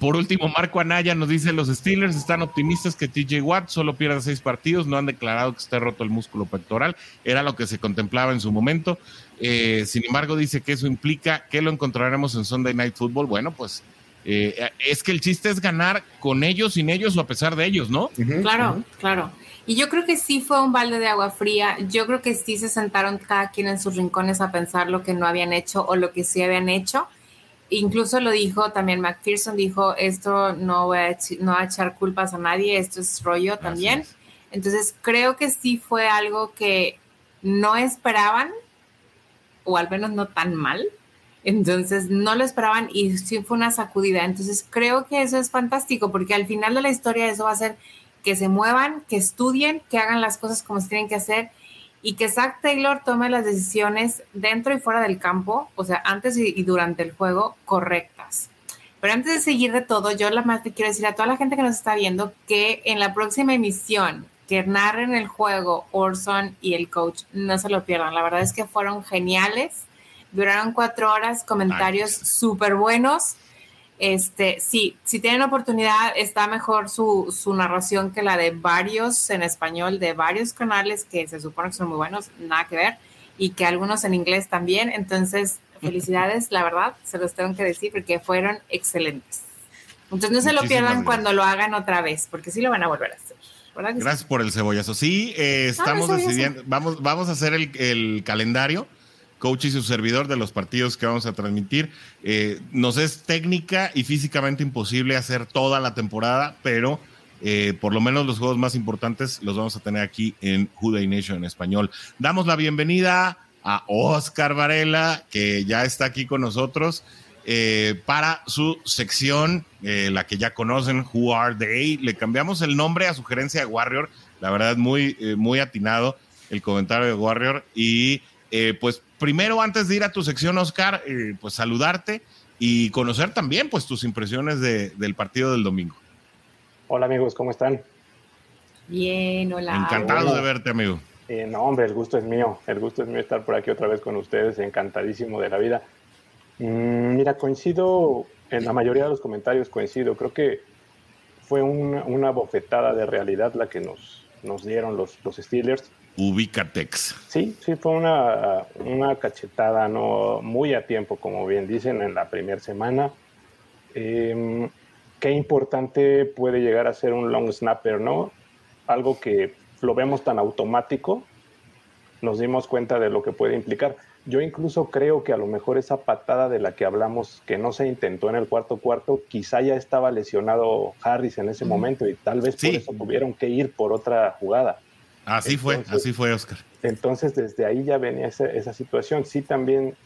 por último, Marco Anaya nos dice, los Steelers están optimistas que TJ Watt solo pierda seis partidos, no han declarado que esté roto el músculo pectoral, era lo que se contemplaba en su momento. Eh, sin embargo, dice que eso implica que lo encontraremos en Sunday Night Football. Bueno, pues eh, es que el chiste es ganar con ellos, sin ellos o a pesar de ellos, ¿no? claro, claro. Y yo creo que sí fue un balde de agua fría. Yo creo que sí se sentaron cada quien en sus rincones a pensar lo que no habían hecho o lo que sí habían hecho. Incluso lo dijo también McPherson, dijo, esto no voy a, no a echar culpas a nadie, esto es rollo también. Entonces creo que sí fue algo que no esperaban, o al menos no tan mal, entonces no lo esperaban y sí fue una sacudida. Entonces creo que eso es fantástico porque al final de la historia eso va a ser que se muevan, que estudien, que hagan las cosas como se tienen que hacer y que Zach Taylor tome las decisiones dentro y fuera del campo, o sea, antes y, durante el juego, correctas. Pero antes de seguir de todo, yo la más te quiero decir a toda la gente que nos está viendo que en la próxima emisión que narren el juego Orson y el coach, no se lo pierdan. La verdad es que fueron geniales Duraron cuatro horas, comentarios súper buenos. Este, sí, si tienen oportunidad, está mejor su, su, narración que la de varios en español, de varios canales que se supone que son muy buenos, nada que ver, y que algunos en inglés también. Entonces, felicidades, la verdad, se los tengo que decir porque fueron excelentes. Entonces, no se lo pierdan cuando lo hagan otra vez, porque sí lo van a volver a hacer. Gracias por el cebollazo. Sí, eh, estamos decidiendo, vamos, vamos a hacer el, el calendario coach y su servidor de los partidos que vamos a transmitir. Eh, nos es técnica y físicamente imposible hacer toda la temporada, pero eh, por lo menos los juegos más importantes los vamos a tener aquí en Juday Nation en español. Damos la bienvenida a Oscar Varela, que ya está aquí con nosotros. Eh, para su sección, la que ya conocen, Who Are They. Le cambiamos el nombre a sugerencia de Warrior, la verdad muy, muy atinado el comentario de Warrior. Y pues primero, antes de ir a tu sección, Oscar, eh, pues saludarte y conocer también pues tus impresiones del partido del domingo. Hola amigos, ¿cómo están? Bien, hola. Encantado de verte, amigo. Eh, no, hombre, el gusto es mío. El gusto es mío estar por aquí otra vez con ustedes, encantadísimo de la vida. Mm, mira, coincido en la mayoría de los comentarios, coincido. Creo que fue una, bofetada de realidad la que nos, nos dieron los, los Steelers. Ubicatex. Sí, sí, fue una, una, cachetada no muy a tiempo, como bien dicen, en la primera semana. Em, qué importante puede llegar a ser un long snapper, ¿no? Algo que lo vemos tan automático, nos dimos cuenta de lo que puede implicar. yo incluso creo que a lo mejor esa patada de la que hablamos que no se intentó en el cuarto cuarto, quizá ya estaba lesionado Harris en ese momento y tal vez por eso tuvieron que ir por otra jugada. Así fue, así fue, Oscar. Entonces, desde ahí ya venía esa, situación. Sí, también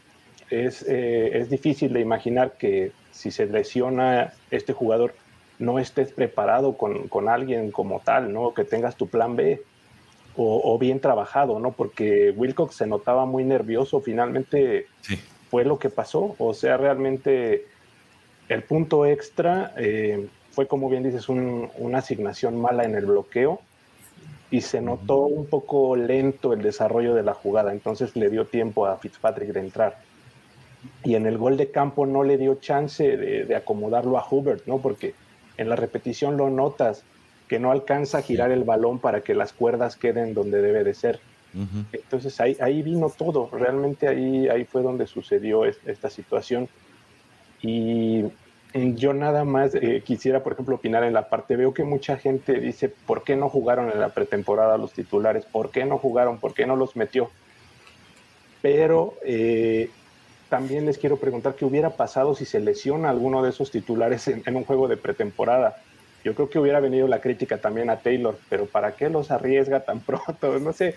es, eh, es difícil de imaginar que si se lesiona este jugador, no estés preparado con, con alguien como tal, ¿no? Que tengas tu plan B o, bien trabajado, ¿no? Porque Wilcox se notaba muy nervioso, finalmente fue lo que pasó, o sea, realmente el punto extra eh, fue, como bien dices, una asignación mala en el bloqueo y se notó un poco lento el desarrollo de la jugada, entonces le dio tiempo a Fitzpatrick de entrar. Y en el gol de campo no le dio chance de, de acomodarlo a Hubert, ¿no? Porque en la repetición lo notas, que no alcanza a girar el balón para que las cuerdas queden donde debe de ser. Entonces ahí, ahí vino todo, realmente ahí, ahí fue donde sucedió esta situación. Y yo nada más eh, quisiera, por ejemplo, opinar en la parte, veo que mucha gente dice, ¿por qué no jugaron en la pretemporada los titulares? ¿Por qué no jugaron? ¿Por qué no los metió? Pero eh, también les quiero preguntar qué hubiera pasado si se lesiona alguno de esos titulares en un juego de pretemporada yo creo que hubiera venido la crítica también a Taylor, pero ¿para qué los arriesga tan pronto? No sé,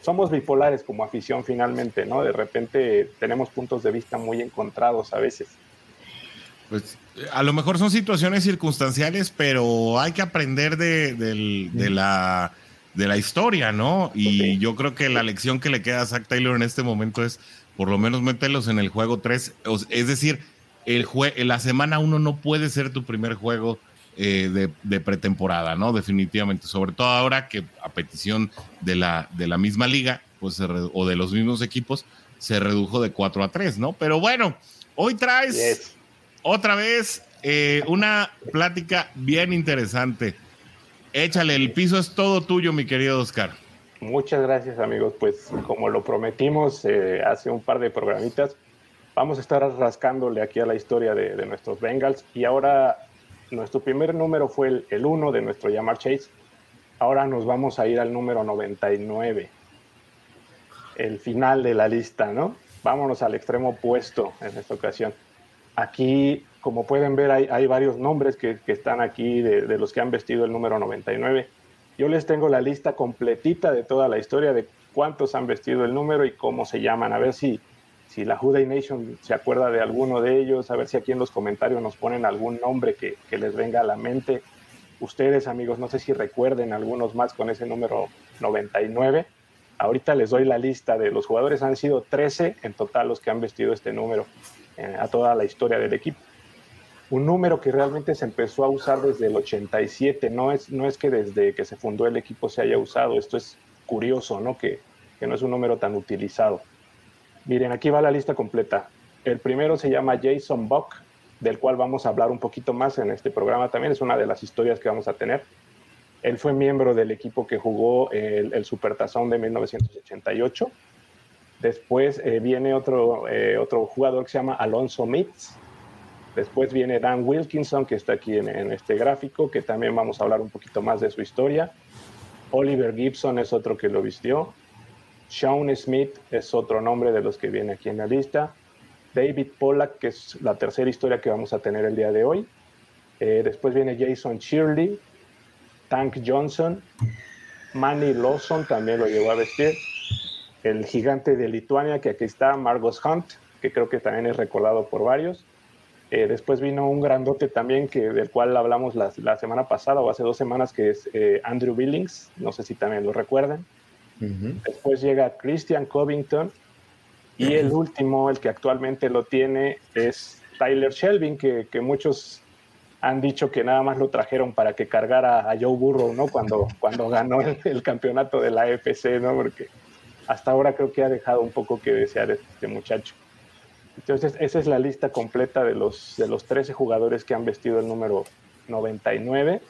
somos bipolares como afición finalmente, ¿no? De repente tenemos puntos de vista muy encontrados a veces. Pues a lo mejor son situaciones circunstanciales, pero hay que aprender de, la, de la historia, ¿no? Y yo creo que la lección que le queda a Zach Taylor en este momento es por lo menos mételos en el juego 3. Es decir, el la semana 1 no puede ser tu primer juego eh, de, pretemporada, ¿no? Definitivamente, sobre todo ahora que a petición de la, de la misma liga, pues o de los mismos equipos, se redujo de 4 a 3, ¿no? Pero bueno, hoy traes otra vez eh, una plática bien interesante. Échale, el piso es todo tuyo, mi querido Oscar. Muchas gracias, amigos. Pues como lo prometimos eh, hace un par de programitas, vamos a estar rascándole aquí a la historia de, nuestros Bengals y ahora nuestro primer número fue el 1 de nuestro Yamar Chase. Ahora nos vamos a ir al número 99. El final de la lista, ¿no? Vámonos al extremo opuesto en esta ocasión. Aquí, como pueden ver, hay, varios nombres que, están aquí de, los que han vestido el número 99. Yo les tengo la lista completita de toda la historia de cuántos han vestido el número y cómo se llaman. A ver si, si la Juday Nation se acuerda de alguno de ellos, a ver si aquí en los comentarios nos ponen algún nombre que, les venga a la mente. Ustedes, amigos, no sé si recuerden algunos más con ese número 99. Ahorita les doy la lista de los jugadores, han sido 13 en total los que han vestido este número a toda la historia del equipo. Un número que realmente se empezó a usar desde el 87, no es, no es que desde que se fundó el equipo se haya usado, esto es curioso, ¿no? Que, que no es un número tan utilizado. Miren, aquí va la lista completa. El primero se llama Jason Buck, del cual vamos a hablar un poquito más en este programa también. Es una de las historias que vamos a tener. Él fue miembro del equipo que jugó el, el Supertazón de 1988. Después eh, viene otro, eh, otro jugador que se llama Alonso Mitz. Después viene Dan Wilkinson, que está aquí en, este gráfico, que también vamos a hablar un poquito más de su historia. Oliver Gibson es otro que lo vistió. Sean Smith es otro nombre de los que viene aquí en la lista. David Pollack, que es la tercera historia que vamos a tener el día de hoy. Eh, después viene Jason Shirley, Tank Johnson, Manny Lawson también lo llevó a vestir. El gigante de Lituania, que aquí está, Margos Hunt, que creo que también es recordado por varios. Eh, después vino un grandote también, que, del cual hablamos la, semana pasada o hace dos semanas, que es eh, Andrew Billings. No sé si también lo recuerdan. Después llega Christian Covington. Y el último, el que actualmente lo tiene, es Tyler Shelvin, que, muchos han dicho que nada más lo trajeron para que cargara a Joe Burrow, ¿no? Cuando, cuando ganó el, campeonato de la AFC, ¿no? Porque hasta ahora creo que ha dejado un poco que desear este muchacho. Entonces, esa es la lista completa de los, de los 13 jugadores que han vestido el número 99.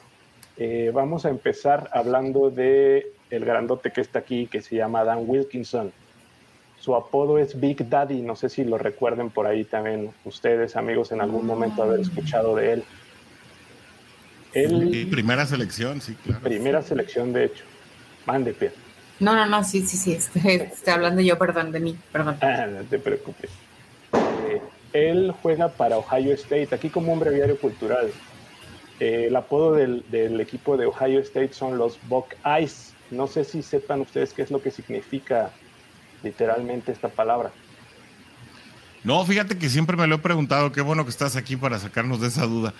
Eh, vamos a empezar hablando de el grandote que está aquí, que se llama Dan Wilkinson. Su apodo es Big Daddy, no sé si lo recuerden por ahí también ustedes, amigos, en algún momento haber escuchado de él. él primera selección, sí, claro. Primera selección, de hecho. Mande, pie. No, no, no, sí, sí, sí, estoy, hablando yo, perdón, de mí, perdón. Ah, no te preocupes. Eh, él juega para Ohio State, aquí como un breviario cultural. Eh, el apodo del, del, equipo de Ohio State son los Buckeyes. No sé si sepan ustedes qué es lo que significa literalmente esta palabra. No, fíjate que siempre me lo he preguntado. Qué bueno que estás aquí para sacarnos de esa duda.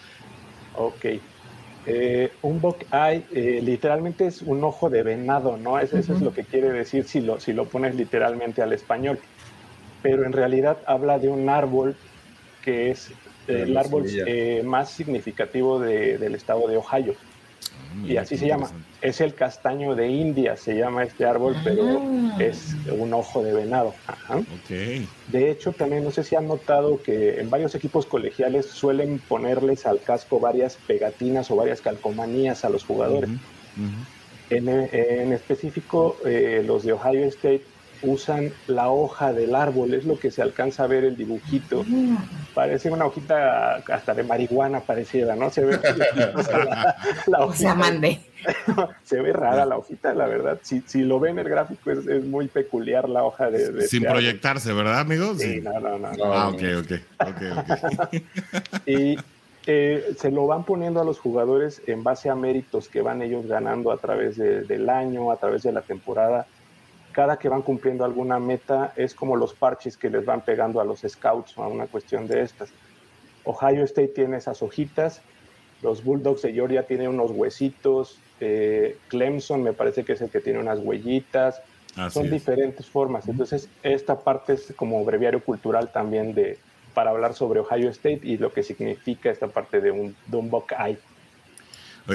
Ok. Eh, un Buckeye eh, literalmente es un ojo de venado, ¿no? Eso, es lo que quiere decir si lo, si lo pones literalmente al español. Pero en realidad habla de un árbol que es el árbol eh, más significativo del estado de Ohio y así se llama. Es el castaño de India, se llama este árbol, pero ah. es un ojo de venado. De hecho, también no sé si han notado que en varios equipos colegiales suelen ponerles al casco varias pegatinas o varias calcomanías a los jugadores. En, específico, eh, los de Ohio State usan la hoja del árbol, es lo que se alcanza a ver el dibujito. Parece una hojita hasta de marihuana pareciera, ¿no? Se ve la, hojita. se ve rara la hojita, la verdad. Si, si lo ven el gráfico es, es muy peculiar la hoja de... Sin este proyectarse, ¿verdad, amigos? Sí, no, no, no. Ah, ok, ok. okay, y eh, se lo van poniendo a los jugadores en base a méritos que van ellos ganando a través del año, a través de la temporada cada que van cumpliendo alguna meta es como los parches que les van pegando a los scouts o a una cuestión de estas. Ohio State tiene esas hojitas, los Bulldogs de Georgia tienen unos huesitos, eh, Clemson me parece que es el que tiene unas huellitas, son diferentes formas. Entonces, esta parte es como breviario cultural también de, para hablar sobre Ohio State y lo que significa esta parte de un, de un Buckeye.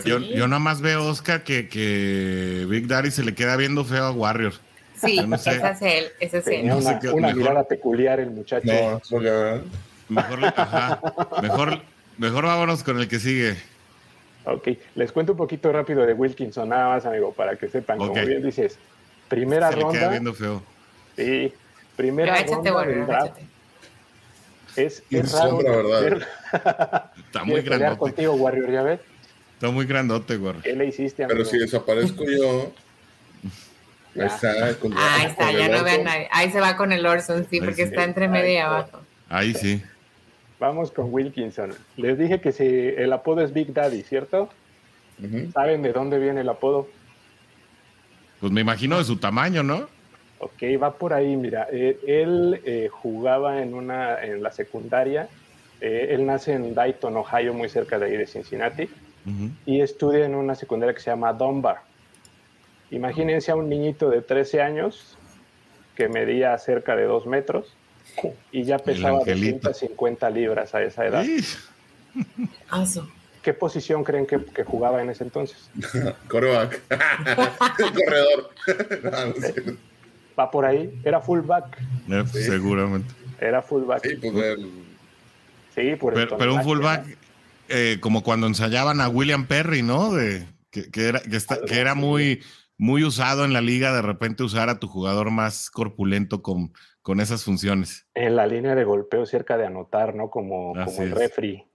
Yo, yo, nada más veo, Oscar, que, que Big Daddy se le queda viendo feo a Warriors. Sí, ese es él, ese es él. una, mirada peculiar el muchacho. mejor, mejor, mejor vámonos con el que sigue. Ok, les cuento un poquito rápido de Wilkinson, nada más, amigo, para que sepan. Como bien dices, primera ronda. queda viendo feo. Sí, primera ronda bueno, Es, es raro. ¿verdad? Está muy grandote. contigo, Warrior, ya ves. Está muy grandote, Warrior. ¿Qué le hiciste, amigo? Pero si desaparezco yo. Ahí está, ya no ve a nadie. Ahí se va con el Orson, sí, porque está entre medio y abajo. Ahí sí. Vamos con Wilkinson. Les dije que si el apodo es Big Daddy, ¿cierto? ¿Saben de dónde viene el apodo? Pues me imagino de su tamaño, ¿no? Ok, va por ahí, mira. Eh, él eh, jugaba en, una, en la secundaria. Eh, él nace en Dayton, Ohio, muy cerca de ahí de Cincinnati. Y estudia en una secundaria que se llama Dunbar. Imagínense a un niñito de 13 años que medía cerca de 2 metros y ya pesaba 250 libras a esa edad. ¿Qué posición creen que, jugaba en ese entonces? Coreback. Corredor. Va por ahí. Era fullback. Eh, Seguramente. Era fullback. Sí, pues sí por pero, un fullback eh, como cuando ensayaban a William Perry, ¿no? De, que, era, que era muy muy usado en la liga de repente usar a tu jugador más corpulento con, con esas funciones. En la línea de golpeo cerca de anotar, ¿no? Como, como el refri.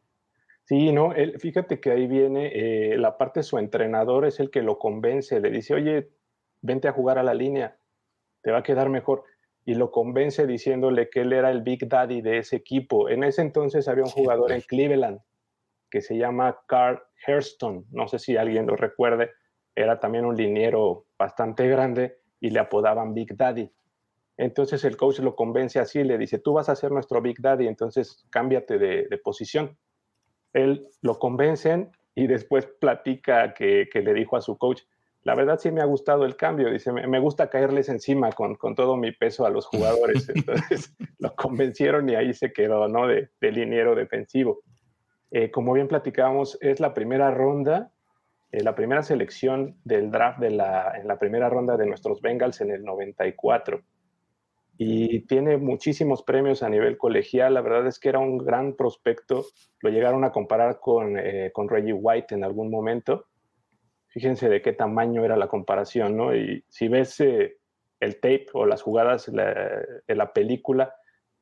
Sí, no, él, fíjate que ahí viene eh, la parte de su entrenador, es el que lo convence, le dice, oye, vente a jugar a la línea, te va a quedar mejor. Y lo convence diciéndole que él era el Big Daddy de ese equipo. En ese entonces había un jugador en Cleveland que se llama Carl Hairston, no sé si alguien lo recuerde, era también un liniero bastante grande y le apodaban Big Daddy. Entonces el coach lo convence así, le dice, tú vas a ser nuestro Big Daddy, entonces cámbiate de, posición. Él lo convencen y después platica que, le dijo a su coach, la verdad sí me ha gustado el cambio, dice, me, gusta caerles encima con, todo mi peso a los jugadores. Entonces lo convencieron y ahí se quedó, ¿no? De, liniero defensivo. Eh, como bien platicábamos, es la primera ronda eh, la primera selección del draft de la, en la primera ronda de nuestros Bengals en el 94. Y tiene muchísimos premios a nivel colegial. La verdad es que era un gran prospecto. Lo llegaron a comparar con, eh, con Reggie White en algún momento. Fíjense de qué tamaño era la comparación, ¿no? Y si ves eh, el tape o las jugadas de la película,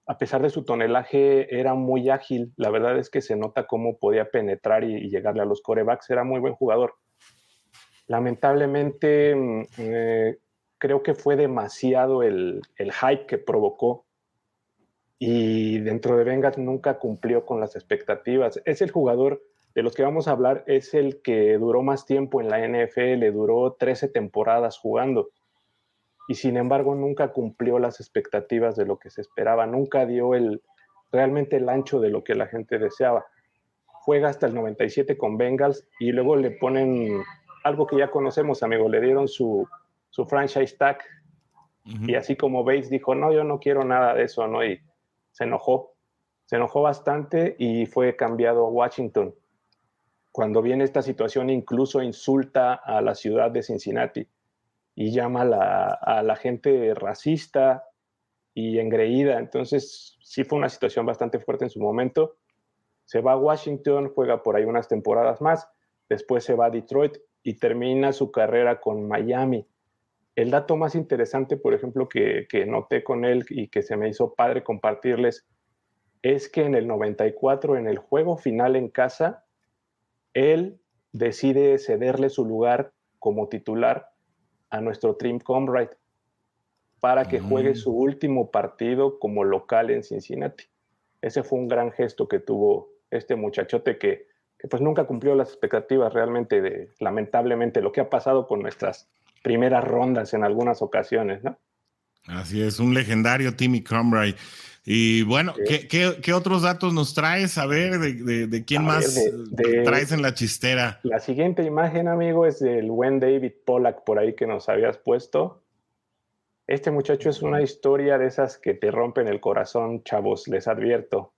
a pesar de su tonelaje, era muy ágil. La verdad es que se nota cómo podía penetrar y, y llegarle a los corebacks. Era muy buen jugador. Lamentablemente, mm, eh, creo que fue demasiado el, el hype que provocó y dentro de Bengals nunca cumplió con las expectativas. Es el jugador de los que vamos a hablar, es el que duró más tiempo en la NFL, duró 13 temporadas jugando y sin embargo nunca cumplió las expectativas de lo que se esperaba, nunca dio el realmente el ancho de lo que la gente deseaba. Juega hasta el 97 con Bengals y luego le ponen algo que ya conocemos, amigo, le dieron su, su franchise tag y así como Bates dijo, no, yo no quiero nada de eso, ¿no? Y se enojó, se enojó bastante y fue cambiado a Washington. Cuando viene esta situación, incluso insulta a la ciudad de Cincinnati y llama a la, gente racista y engreída. Entonces, sí fue una situación bastante fuerte en su momento. Se va a Washington, juega por ahí unas temporadas más, después se va a Detroit y termina su carrera con Miami. El dato más interesante, por ejemplo, que, noté con él y que se me hizo padre compartirles, es que en el 94, en el juego final en casa, él decide cederle su lugar como titular a nuestro Trim Comrade para que juegue mm. su último partido como local en Cincinnati. Ese fue un gran gesto que tuvo este muchachote que, que pues nunca cumplió las expectativas realmente de, lamentablemente, lo que ha pasado con nuestras primeras rondas en algunas ocasiones, ¿no? Así es, un legendario Timmy Cromray. Y bueno, ¿qué, otros datos nos traes? A ver, ¿de, quién más traes en la chistera? La siguiente imagen, amigo, es del buen David Pollack por ahí que nos habías puesto. Este muchacho es una historia de esas que te rompen el corazón, chavos, les advierto.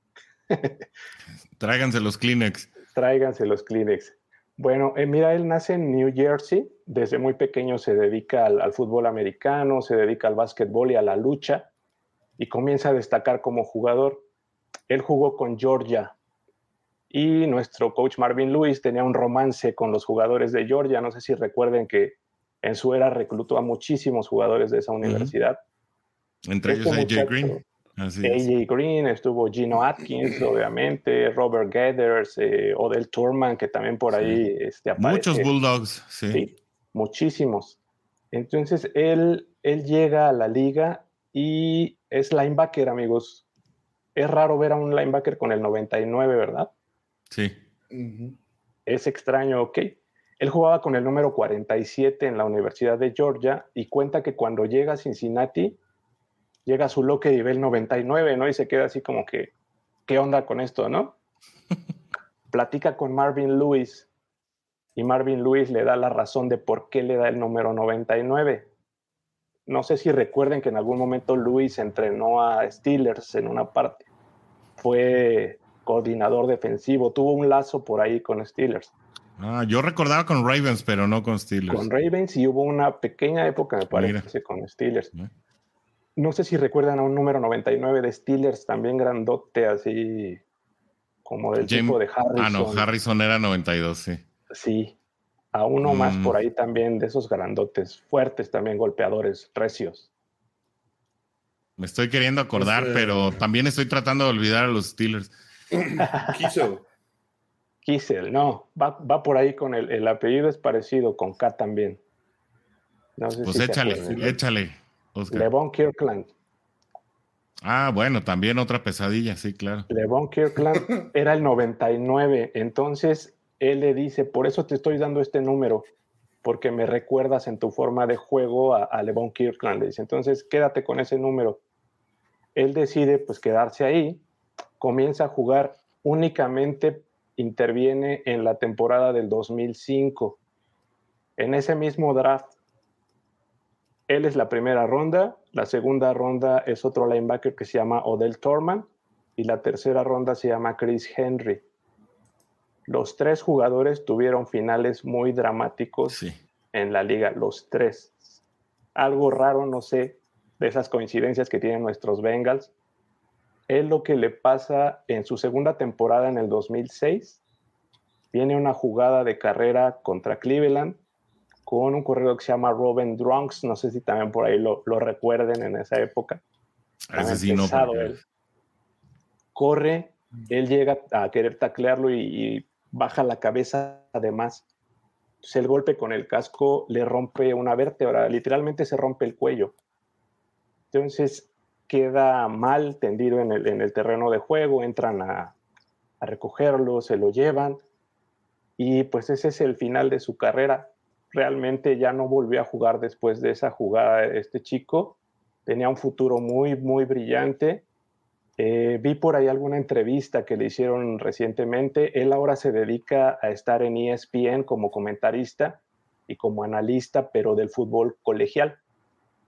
Tráiganse los Kleenex. Tráiganse los Kleenex. Bueno, eh, mira, él nace en New Jersey, desde muy pequeño se dedica al, fútbol americano, se dedica al básquetbol y a la lucha, y comienza a destacar como jugador. Él jugó con Georgia, y nuestro coach Marvin Lewis tenía un romance con los jugadores de Georgia. No sé si recuerden que en su era reclutó a muchísimos jugadores de esa universidad. Entre ellos AJ Green. AJ Green, estuvo Gino Atkins, obviamente, Robert Gathers, eh, Odell Turman, que también por ahí este, aparece. Muchos Bulldogs, sí. muchísimos. Entonces, él, él llega a la liga y es linebacker, amigos. Es raro ver a un linebacker con el 99, ¿verdad? Sí. Es extraño, ok. Él jugaba con el número 47 en la Universidad de Georgia y cuenta que cuando llega a Cincinnati, llega a su loque nivel 99, ¿no? Y se queda así como que, ¿qué onda con esto, no? Platica con Marvin Lewis y Marvin Lewis le da la razón de por qué le da el número 99. No sé si recuerden que en algún momento Lewis entrenó a Steelers en una parte. Fue coordinador defensivo, tuvo un lazo por ahí con Steelers. Ah, yo recordaba con Ravens, pero no con Steelers. Con Ravens y hubo una pequeña época, me parece, con Steelers. No sé si recuerdan a un número 99 de Steelers, también grandote, así como del tipo de Harrison. Ah, no, Harrison era 92, sí. Sí, a uno más mm. por ahí también de esos grandotes, fuertes también, golpeadores, recios. Me estoy queriendo acordar, pero también estoy tratando de olvidar a los Steelers. Kissel. Kissel, no, va, por ahí con el, el, apellido es parecido, con K también. pues échale, échale. Levon Kirkland. Ah, bueno, también otra pesadilla, sí, claro. Levon Kirkland era el 99, entonces él le dice, por eso te estoy dando este número, porque me recuerdas en tu forma de juego a, a Levon Kirkland. Le dice, entonces quédate con ese número. Él decide pues quedarse ahí, comienza a jugar únicamente, interviene en la temporada del 2005. En ese mismo draft él es la primera ronda, la segunda ronda es otro linebacker que se llama Odell Torman y la tercera ronda se llama Chris Henry. Los tres jugadores tuvieron finales muy dramáticos en la liga, los tres. Algo raro, no sé, de esas coincidencias que tienen nuestros Bengals. Es lo que le pasa en su segunda temporada en el 2006. Tiene una jugada de carrera contra Cleveland con un corredor que se llama Robin Drunks, no sé si también por ahí lo, recuerden en esa época. él. Corre, él llega a querer taclearlo y, baja la cabeza además. Entonces el golpe con el casco le rompe una vértebra, literalmente se rompe el cuello. Entonces queda mal tendido en el, terreno de juego, entran a, a recogerlo, se lo llevan y pues ese es el final de su carrera. Realmente ya no volvió a jugar después de esa jugada este chico. Tenía un futuro muy, muy brillante. Eh, vi por ahí alguna entrevista que le hicieron recientemente. Él ahora se dedica a estar en ESPN como comentarista y como analista, pero del fútbol colegial.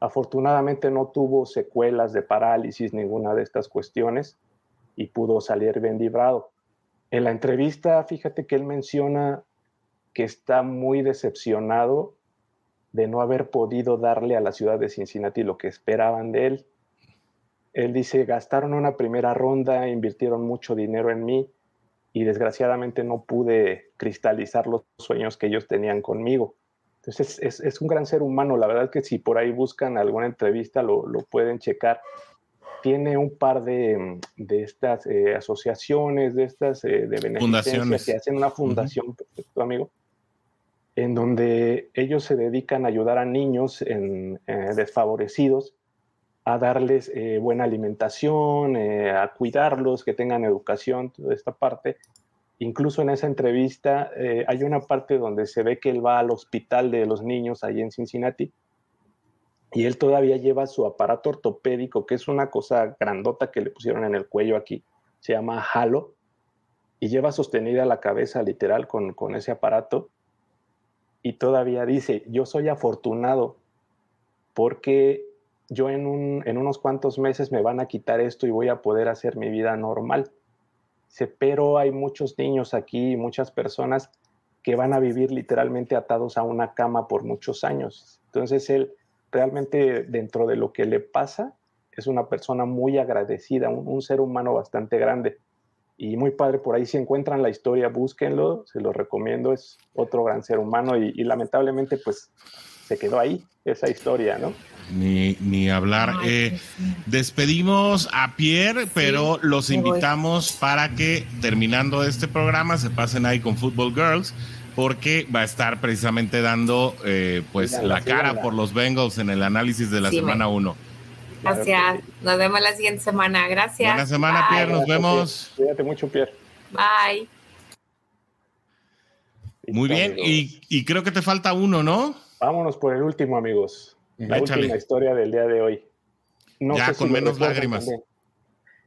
Afortunadamente no tuvo secuelas de parálisis, ninguna de estas cuestiones, y pudo salir bien librado. En la entrevista, fíjate que él menciona que está muy decepcionado de no haber podido darle a la ciudad de Cincinnati lo que esperaban de él. Él dice, gastaron una primera ronda, invirtieron mucho dinero en mí y desgraciadamente no pude cristalizar los sueños que ellos tenían conmigo. Entonces es, un gran ser humano, la verdad es que si por ahí buscan alguna entrevista lo, lo pueden checar tiene un par de, de estas eh, asociaciones, de estas eh, de beneficencia que hacen una fundación, perfecto amigo, en donde ellos se dedican a ayudar a niños en, eh, desfavorecidos a darles buena alimentación, a cuidarlos, que tengan educación, toda esta parte. Incluso en esa entrevista hay una parte donde se ve que él va al hospital de los niños ahí en Cincinnati y él todavía lleva su aparato ortopédico, que es una cosa grandota que le pusieron en el cuello aquí, se llama Halo, y lleva sostenida la cabeza literal con, con ese aparato, y todavía dice, yo soy afortunado porque yo en, un, en unos cuantos meses me van a quitar esto y voy a poder hacer mi vida normal. pero hay muchos niños aquí, muchas personas que van a vivir literalmente atados a una cama por muchos años. Entonces él realmente dentro de lo que le pasa, es una persona muy agradecida, un, ser humano bastante grande. Y muy padre, por ahí si encuentran la historia, búsquenlo, se lo recomiendo, es otro gran ser humano y, lamentablemente pues se quedó ahí esa historia, ¿no? Ni, hablar. Eh, despedimos a Pierre, pero los invitamos para que terminando este programa se pasen ahí con Football Girls porque va a estar precisamente dando eh, pues la, cara por los Bengals en el análisis de la semana 1. Gracias. Nos vemos la siguiente semana. Gracias. Buena semana, Pierre. Nos vemos. Cuídate mucho, Pierre. Bye. Muy bien. Y, creo que te falta uno, ¿no? Vámonos por el último, amigos. La última historia del día de hoy. ya con menos lágrimas.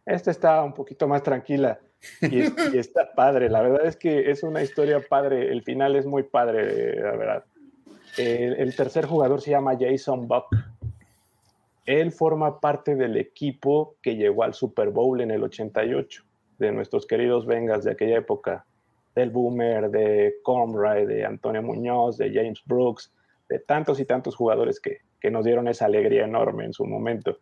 Esta está un poquito más tranquila. Y, está padre, la verdad es que es una historia padre, el final es muy padre, la verdad. El, tercer jugador se llama Jason Buck. Él forma parte del equipo que llegó al Super Bowl en el 88, de nuestros queridos Vengas de aquella época, del Boomer, de Comray, de Antonio Muñoz, de James Brooks, de tantos y tantos jugadores que, que nos dieron esa alegría enorme en su momento.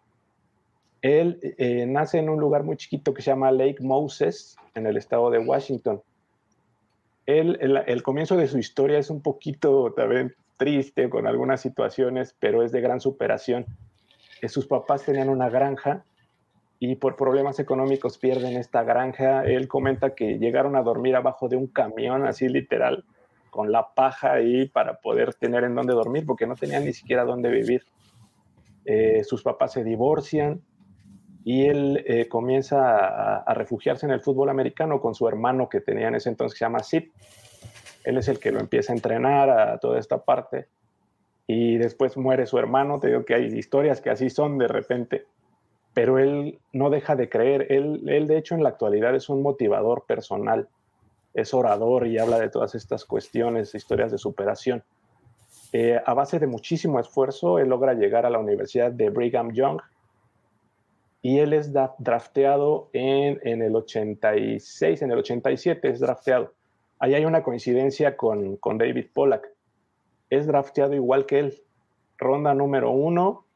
Él eh, nace en un lugar muy chiquito que se llama Lake Moses, en el estado de Washington. Él, el, comienzo de su historia es un poquito también triste con algunas situaciones, pero es de gran superación. Sus papás tenían una granja y por problemas económicos pierden esta granja. Él comenta que llegaron a dormir abajo de un camión, así literal, con la paja ahí para poder tener en dónde dormir, porque no tenían ni siquiera dónde vivir. Eh, sus papás se divorcian y él eh, comienza a, refugiarse en el fútbol americano con su hermano que tenía en ese entonces que se llama Sid. Él es el que lo empieza a entrenar a toda esta parte y después muere su hermano. Te digo que hay historias que así son de repente, pero él no deja de creer. Él, él de hecho en la actualidad es un motivador personal, es orador y habla de todas estas cuestiones, historias de superación. Eh, a base de muchísimo esfuerzo, él logra llegar a la Universidad de Brigham Young y él es drafteado en, en, el 86, en el 87 es drafteado. Ahí hay una coincidencia con, con David Pollack. Es drafteado igual que él, ronda número uno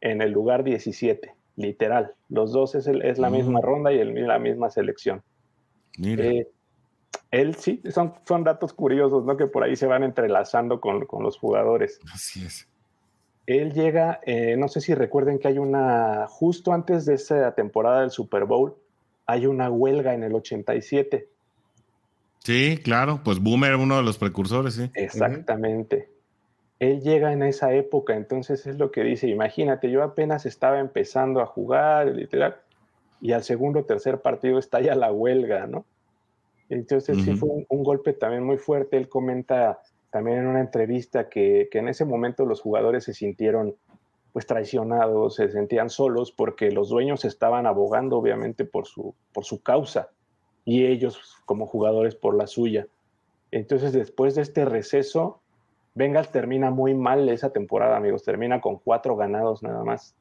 en el lugar 17, literal. Los dos es, es la misma ronda y el, la misma selección. Eh, él sí, son, son datos curiosos, ¿no? Que por ahí se van entrelazando con, con los jugadores. Así es él llega, eh, no sé si recuerden que hay una, justo antes de esa temporada del Super Bowl, hay una huelga en el 87. Sí, claro, pues Boomer, uno de los precursores, sí. Exactamente. Él llega en esa época, entonces es lo que dice, imagínate, yo apenas estaba empezando a jugar, literal, y al segundo o tercer partido está ya la huelga, ¿no? Entonces sí fue un, golpe también muy fuerte. Él comenta también en una entrevista que, que, en ese momento los jugadores se sintieron pues traicionados, se sentían solos porque los dueños estaban abogando obviamente por su, por su causa y ellos como jugadores por la suya. Entonces después de este receso, Bengals termina muy mal esa temporada, amigos, termina con cuatro ganados nada más.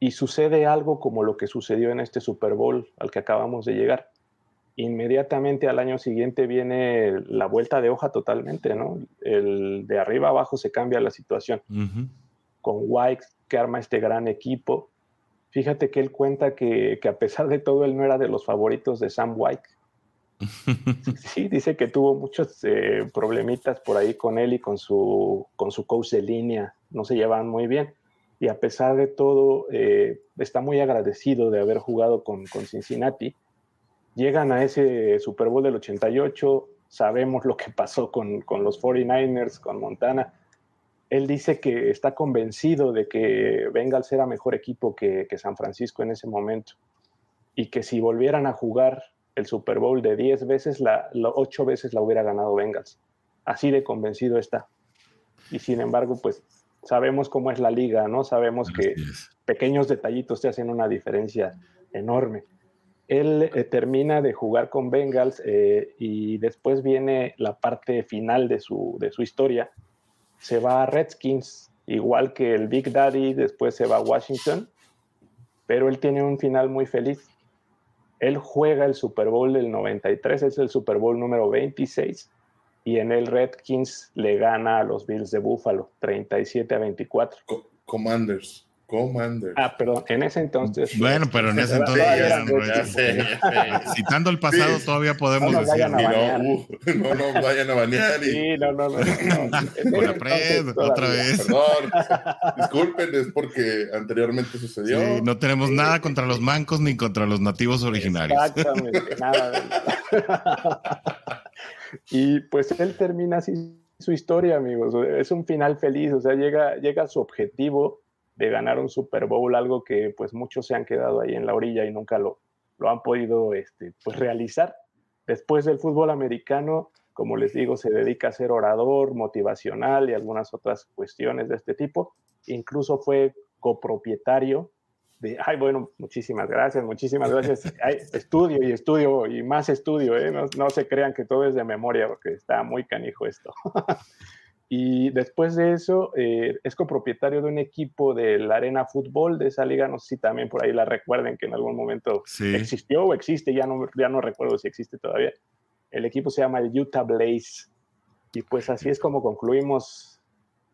Y sucede algo como lo que sucedió en este Super Bowl al que acabamos de llegar. Inmediatamente al año siguiente viene la vuelta de hoja totalmente, ¿no? El de arriba abajo se cambia la situación. Con White que arma este gran equipo. Fíjate que él cuenta que, que, a pesar de todo él no era de los favoritos de Sam White. Sí, dice que tuvo muchos eh, problemitas por ahí con él y con su, con su coach de línea. No se llevaban muy bien y a pesar de todo eh, está muy agradecido de haber jugado con, con, Cincinnati. Llegan a ese Super Bowl del 88, sabemos lo que pasó con, con, los 49ers, con Montana. Él dice que está convencido de que Bengals era mejor equipo que, que San Francisco en ese momento y que si volvieran a jugar el Super Bowl de 10 veces, la, 8 veces la hubiera ganado Bengals. Así de convencido está. Y sin embargo, pues sabemos cómo es la liga, ¿no? Sabemos que pequeños detallitos te hacen una diferencia enorme. Él eh, termina de jugar con Bengals eh, y después viene la parte final de su, de su historia. Se va a Redskins, igual que el Big Daddy, después se va a Washington, pero él tiene un final muy feliz. Él juega el Super Bowl del 93, es el Super Bowl número 26 y en el Redskins le gana a los Bills de Buffalo 37 a 24. Commanders. Commanders. Ah, perdón, en ese entonces. Bueno, pero en ese entonces ya Citando el pasado, todavía podemos no decir. No, no, vayan a banear. Sí, no, no, no. otra vez. Perdón. Disculpen, es porque anteriormente sucedió. Sí, no tenemos nada contra los mancos ni contra los nativos originarios. Exactamente, nada. Y pues él termina así su historia, amigos. Es un final feliz, o sea, llega, llega a su objetivo de ganar un Super Bowl, algo que pues muchos se han quedado ahí en la orilla y nunca lo, lo han podido este, pues, realizar. Después del fútbol americano, como les digo, se dedica a ser orador, motivacional y algunas otras cuestiones de este tipo. Incluso fue copropietario ay, bueno, muchísimas gracias, muchísimas gracias. estudio y estudio y más estudio, ¿eh? no, se crean que todo es de memoria porque está muy canijo esto. y después de eso, eh, es copropietario de un equipo de la Arena Fútbol de esa liga, no sé si también por ahí la recuerden que en algún momento existió o existe, ya no, ya no recuerdo si existe todavía. El equipo se llama el Utah Blaze. Y pues así es como concluimos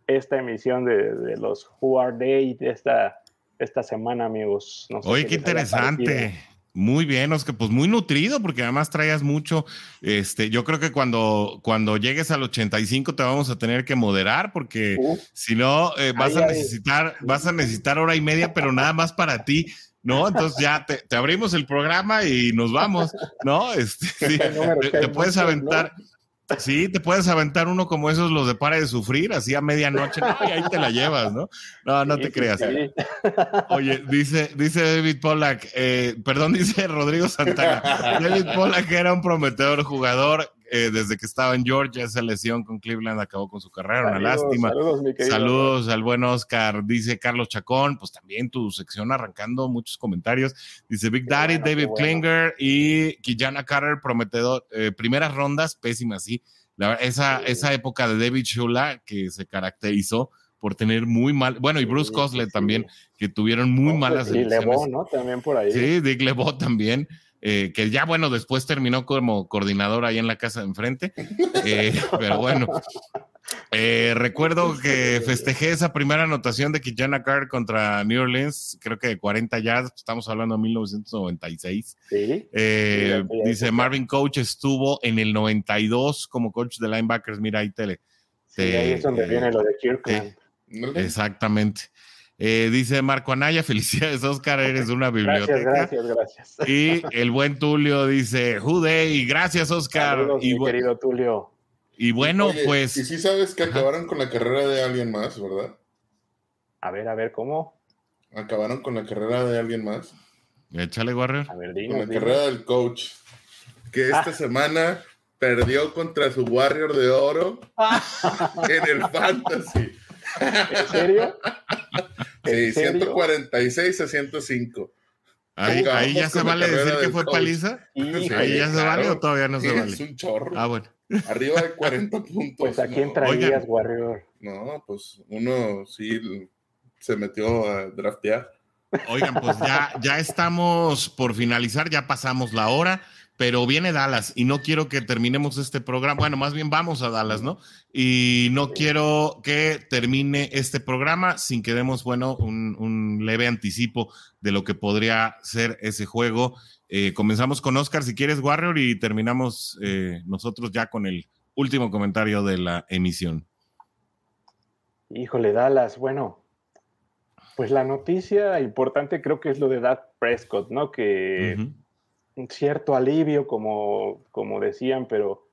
esta emisión de, de los Who Are They, de esta esta semana, amigos. Oye, qué interesante. Muy bien, Oscar, pues muy nutrido, porque además traías mucho. Este, yo creo que cuando, cuando llegues al 85 te vamos a tener que moderar, porque si no, eh, vas a necesitar, vas a necesitar hora y media, pero nada más para ti. ¿no? Entonces ya te, abrimos el programa y nos vamos, ¿no? Este, te, puedes aventar, Sí, te puedes aventar uno como esos, los de para de sufrir, así a medianoche, y ahí te la llevas, ¿no? No, no te creas. Oye, dice, dice David Pollack, eh, perdón, dice Rodrigo Santana. David Pollack era un prometedor jugador eh, desde que estaba en Georgia, esa lesión con Cleveland acabó con su carrera, una lástima. Saludos, al buen Oscar, dice Carlos Chacón, pues también tu sección arrancando muchos comentarios. Dice Big Daddy, David Klinger y Kijana Carter, prometedor, eh, primeras rondas, pésimas, sí. esa, esa época de David Shula que se caracterizó por tener muy mal, bueno, y Bruce Cosley también, que tuvieron muy malas Y Lebo, ¿no? También por ahí. Sí, Dick Lebo también. Eh, que ya bueno, después terminó como coordinador ahí en la casa de enfrente, eh, pero bueno. Eh, recuerdo que festejé esa primera anotación de Kijana Carr contra New Orleans, creo que de 40 yardas, estamos hablando de 1996. ¿Sí? dice Marvin Coach estuvo en el 92 como coach de linebackers, mira ahí tele. ahí es donde viene lo de Kirkland. exactamente. Eh, dice Marco Anaya, felicidades Oscar, eres una biblioteca. Gracias, gracias, gracias. Y el buen Tulio dice, y gracias Oscar. y mi querido Tulio. Y bueno, pues... Y sí sabes que acabaron con la carrera de alguien más, ¿verdad? A ver, a ver, ¿cómo? Acabaron con la carrera de alguien más. Échale, Warrior. A ver, con la carrera del coach. Que esta ah. semana perdió contra su Warrior de Oro en el Fantasy. ¿En serio? Sí, 146 a 105. Ahí, ahí ya se vale decir que fue paliza. ahí ya se vale o todavía no se vale. Es un chorro. Ah, bueno. Arriba de 40 puntos. Pues a quién traías, Warrior. No, pues uno sí se metió a draftear. Oigan, pues ya, ya estamos por finalizar, ya pasamos la hora pero viene Dallas y no quiero que terminemos este programa. Bueno, más bien vamos a Dallas, ¿no? Y no quiero que termine este programa sin que demos, bueno, un, leve anticipo de lo que podría ser ese juego. Eh, comenzamos con Oscar, si quieres, Warrior, y terminamos eh, nosotros ya con el último comentario de la emisión. Híjole, Dallas, bueno, pues la noticia importante creo que es lo de Dak Prescott, ¿no? Que cierto alivio, como, como decían, pero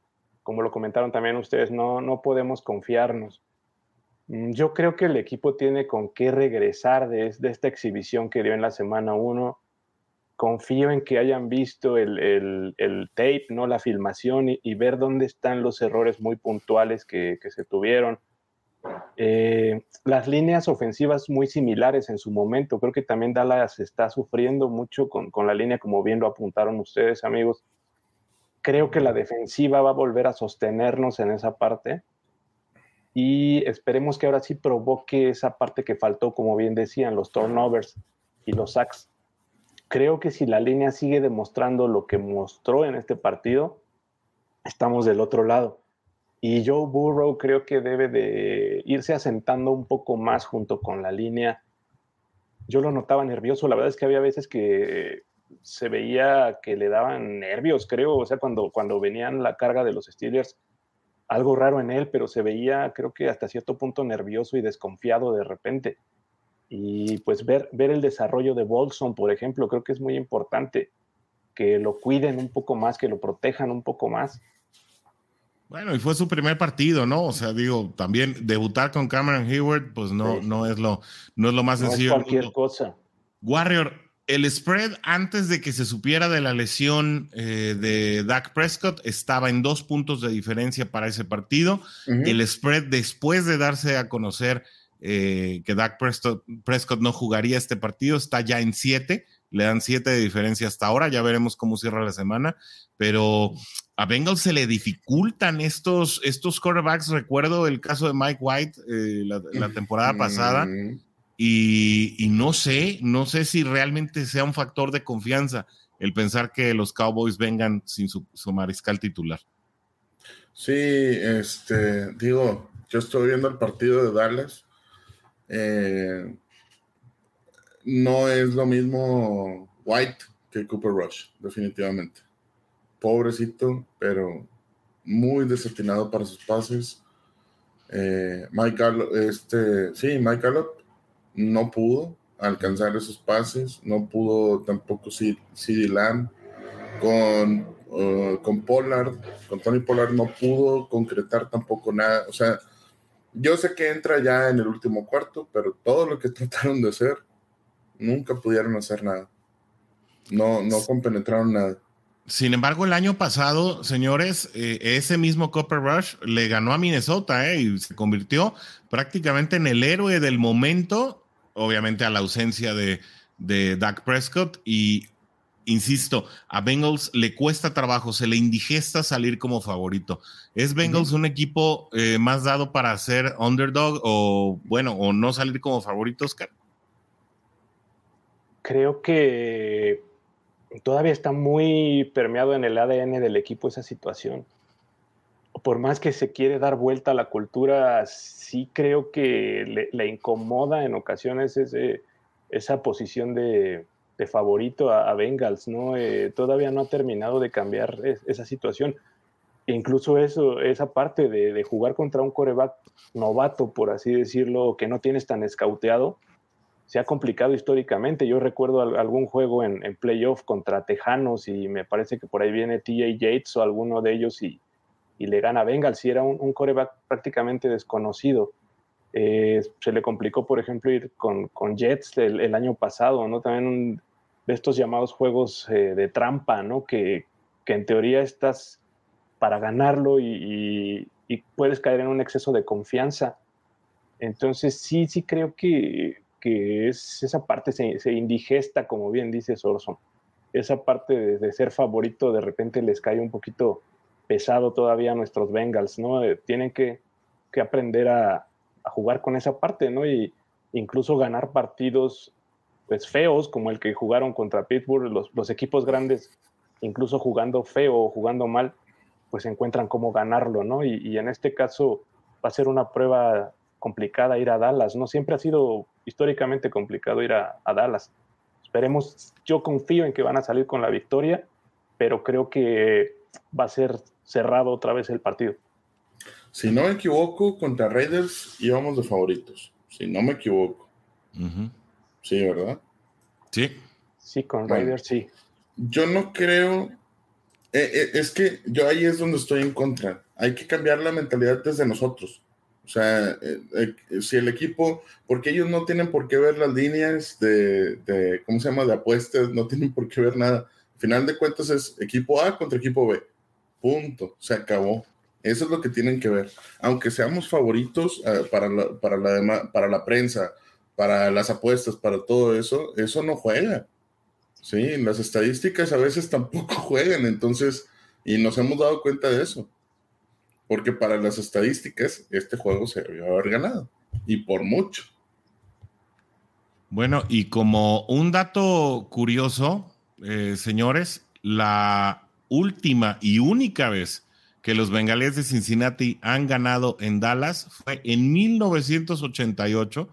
como lo comentaron también ustedes, no, no podemos confiarnos. Mm, yo creo que el equipo tiene con qué regresar de, de esta exhibición que dio en la semana 1. Confío en que hayan visto el, el, el tape, ¿no? la filmación y, ver dónde están los errores muy puntuales que, que se tuvieron eh, las líneas ofensivas muy similares en su momento. Creo que también Dallas está sufriendo mucho con, con, la línea, como bien lo apuntaron ustedes, amigos. Creo que la defensiva va a volver a sostenernos en esa parte y esperemos que ahora sí provoque esa parte que faltó, como bien decían, los turnovers y los sacks. Creo que si la línea sigue demostrando lo que mostró en este partido, estamos del otro lado y Joe Burrow creo que debe de irse asentando un poco más junto con la línea. Yo lo notaba nervioso, la verdad es que había veces que se veía que le daban nervios, creo, o sea, cuando, cuando venían la carga de los Steelers, algo raro en él, pero se veía, creo que hasta cierto punto nervioso y desconfiado de repente. Y pues ver, ver el desarrollo de Bolson, por ejemplo, creo que es muy importante, que lo cuiden un poco más, que lo protejan un poco más bueno, y fue su primer partido, ¿no? O sea, digo, también debutar con Cameron Hayward, pues no, no, es, lo, no es lo más sencillo. Es cualquier cosa. Warrior, el spread antes de que se supiera de la lesión eh, de Dak Prescott estaba en dos puntos de diferencia para ese partido. El spread después de darse a conocer eh, que Dak Prescott, Prescott, no jugaría este partido está ya en siete. Le dan siete de diferencia hasta ahora. Ya veremos cómo cierra la semana. Pero a Bengals se le dificultan estos, estos quarterbacks. Recuerdo el caso de Mike White eh, la, temporada pasada. Y, no sé, no sé si realmente sea un factor de confianza el pensar que los Cowboys vengan sin su, mariscal titular. Sí, este, digo, yo estoy viendo el partido de Dallas. Eh, no es lo mismo White que Cooper Rush, definitivamente pobrecito, pero muy desatinado para sus pases. Eh, Michael, este, sí, Michael no pudo alcanzar esos pases, no pudo tampoco CD Lamb con, uh, con Pollard, con Tony Pollard no pudo concretar tampoco nada, o sea, yo sé que entra ya en el último cuarto, pero todo lo que trataron de hacer, nunca pudieron hacer nada. No, no compenetraron nada. Sin embargo, el año pasado, señores, eh, ese mismo Copper Rush le ganó a Minnesota eh, y se convirtió prácticamente en el héroe del momento, obviamente a la ausencia de, de Dak Prescott. Y insisto, a Bengals le cuesta trabajo, se le indigesta salir como favorito. ¿Es Bengals un equipo eh, más dado para ser underdog o, bueno, o no salir como favorito, Oscar? Creo que todavía está muy permeado en el ADN del equipo esa situación. Por más que se quiere dar vuelta a la cultura, sí creo que le, incomoda en ocasiones ese, esa posición de, favorito a, Bengals, ¿no? Eh, todavía no ha terminado de cambiar esa situación. incluso eso, esa parte de, de, jugar contra un coreback novato, por así decirlo, que no tienes tan escauteado, se ha complicado históricamente. Yo recuerdo algún juego en, en, playoff contra Tejanos y me parece que por ahí viene TJ Yates o alguno de ellos y, y le gana Bengals. Y era un, un coreback prácticamente desconocido. Eh, se le complicó, por ejemplo, ir con, con Jets el, año pasado, ¿no? También de estos llamados juegos eh, de trampa, ¿no? Que, que, en teoría estás para ganarlo y, y, puedes caer en un exceso de confianza. Entonces, sí, sí creo que, que es, esa parte se, se, indigesta, como bien dice Sorson. Esa parte de, ser favorito de repente les cae un poquito pesado todavía a nuestros Bengals, ¿no? Eh, tienen que, que aprender a, jugar con esa parte, ¿no? Y incluso ganar partidos pues feos, como el que jugaron contra Pittsburgh, los, los equipos grandes, incluso jugando feo o jugando mal, pues encuentran cómo ganarlo, ¿no? Y, y en este caso va a ser una prueba complicada ir a Dallas, ¿no? Siempre ha sido históricamente complicado ir a, Dallas. Esperemos, yo confío en que van a salir con la victoria, pero creo que va a ser cerrado otra vez el partido. Si no me equivoco, contra Raiders íbamos de favoritos. Si no me equivoco. Sí, ¿verdad? Sí. Sí, con Raiders sí. Yo no creo. Eh, eh, es que yo ahí es donde estoy en contra. Hay que cambiar la mentalidad desde nosotros. O sea, eh, eh, si el equipo, porque ellos no tienen por qué ver las líneas de, de, ¿cómo se llama?, de apuestas, no tienen por qué ver nada. Al final de cuentas es equipo A contra equipo B. Punto, se acabó. Eso es lo que tienen que ver. Aunque seamos favoritos uh, para, la, para, la, para la prensa, para las apuestas, para todo eso, eso no juega. Sí, las estadísticas a veces tampoco juegan, entonces, y nos hemos dado cuenta de eso porque para las estadísticas este juego se debió haber ganado y por mucho. Bueno, y como un dato curioso, eh, señores, la última y única vez que los bengalíes de Cincinnati han ganado en Dallas fue en 1988,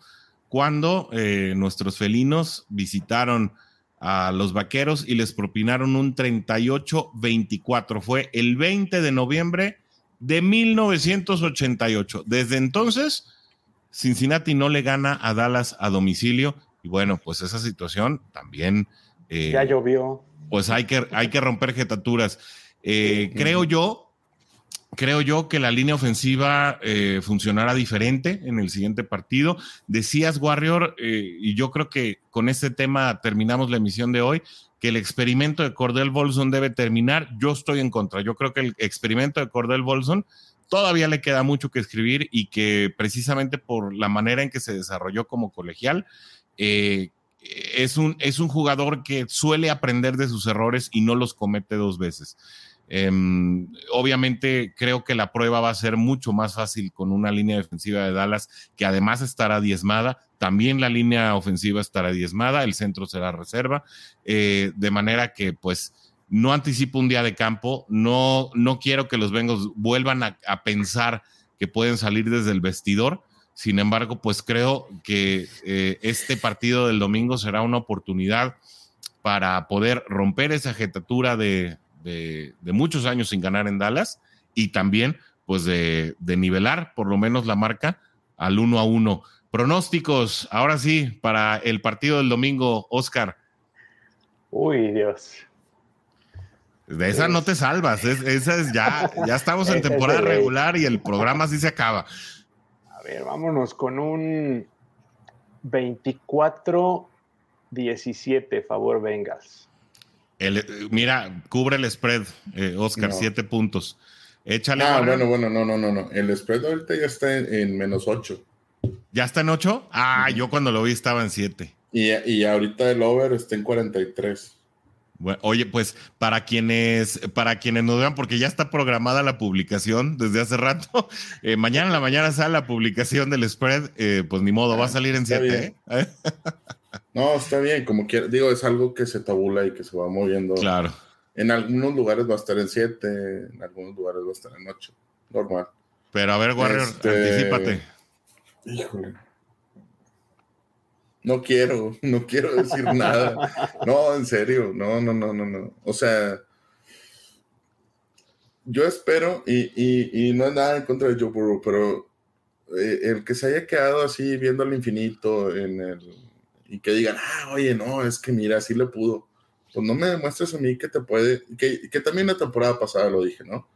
cuando eh, nuestros felinos visitaron a los vaqueros y les propinaron un 38-24. Fue el 20 de noviembre de 1988. Desde entonces, Cincinnati no le gana a Dallas a domicilio. Y bueno, pues esa situación también. Eh, ya llovió. Pues hay que, hay que romper jetaturas. Eh, creo yo, creo yo que la línea ofensiva eh, funcionará diferente en el siguiente partido. Decías, Warrior, y yo creo que con este tema terminamos la emisión de hoy que el experimento de Cordell Bolson debe terminar. Yo estoy en contra. Yo creo que el experimento de Cordell Bolson todavía le queda mucho que escribir y que precisamente por la manera en que se desarrolló como colegial, eh, es, un, es un jugador que suele aprender de sus errores y no los comete dos veces. Em, obviamente creo que la prueba va a ser mucho más fácil con una línea defensiva de Dallas que además estará diezmada. También la línea ofensiva estará diezmada, el centro será reserva, eh, de manera que pues no anticipo un día de campo, no, no quiero que los Bengals vuelvan a, pensar que pueden salir desde el vestidor. Sin embargo, pues creo que eh, este partido del domingo será una oportunidad para poder romper esa jetatura de, de, muchos años sin ganar en Dallas y también pues de, nivelar por lo menos la marca al uno a uno. Pronósticos, ahora sí, para el partido del domingo, Oscar. Uy, Dios. De esa no te salvas, esa es ya, ya estamos en temporada regular y el programa así se acaba. A ver, vámonos con un 24-17, favor Vengas mira, cubre el spread, eh, Oscar, siete puntos. Échale. Ah, bueno, bueno, no, no, no, no. El spread ahorita ya está en, menos ocho. ¿Ya está en ocho? Ah, yo cuando lo vi estaba en siete. Y, y ahorita el over está en 43. Bueno, oye, pues para quienes, para quienes nos vean, porque ya está programada la publicación desde hace rato. Eh, mañana en la mañana sale la publicación del spread, eh, pues ni modo, va a salir en siete. No, está bien, como quiera. Digo, es algo que se tabula y que se va moviendo. Claro. En algunos lugares va a estar en 7, en algunos lugares va a estar en 8. Normal. Pero a ver, Warrior, este... anticipate. Híjole. No quiero, no quiero decir nada. No, en serio, no, no, no, no, no. O sea, yo espero, y, y, y no es nada en contra de Joe Burrow, pero eh, el que se haya quedado así viendo al infinito en el y que digan, ah, oye, no, es que mira, sí le pudo. Pues no me demuestres a mí que te puede, que, que también la temporada pasada lo dije, ¿no?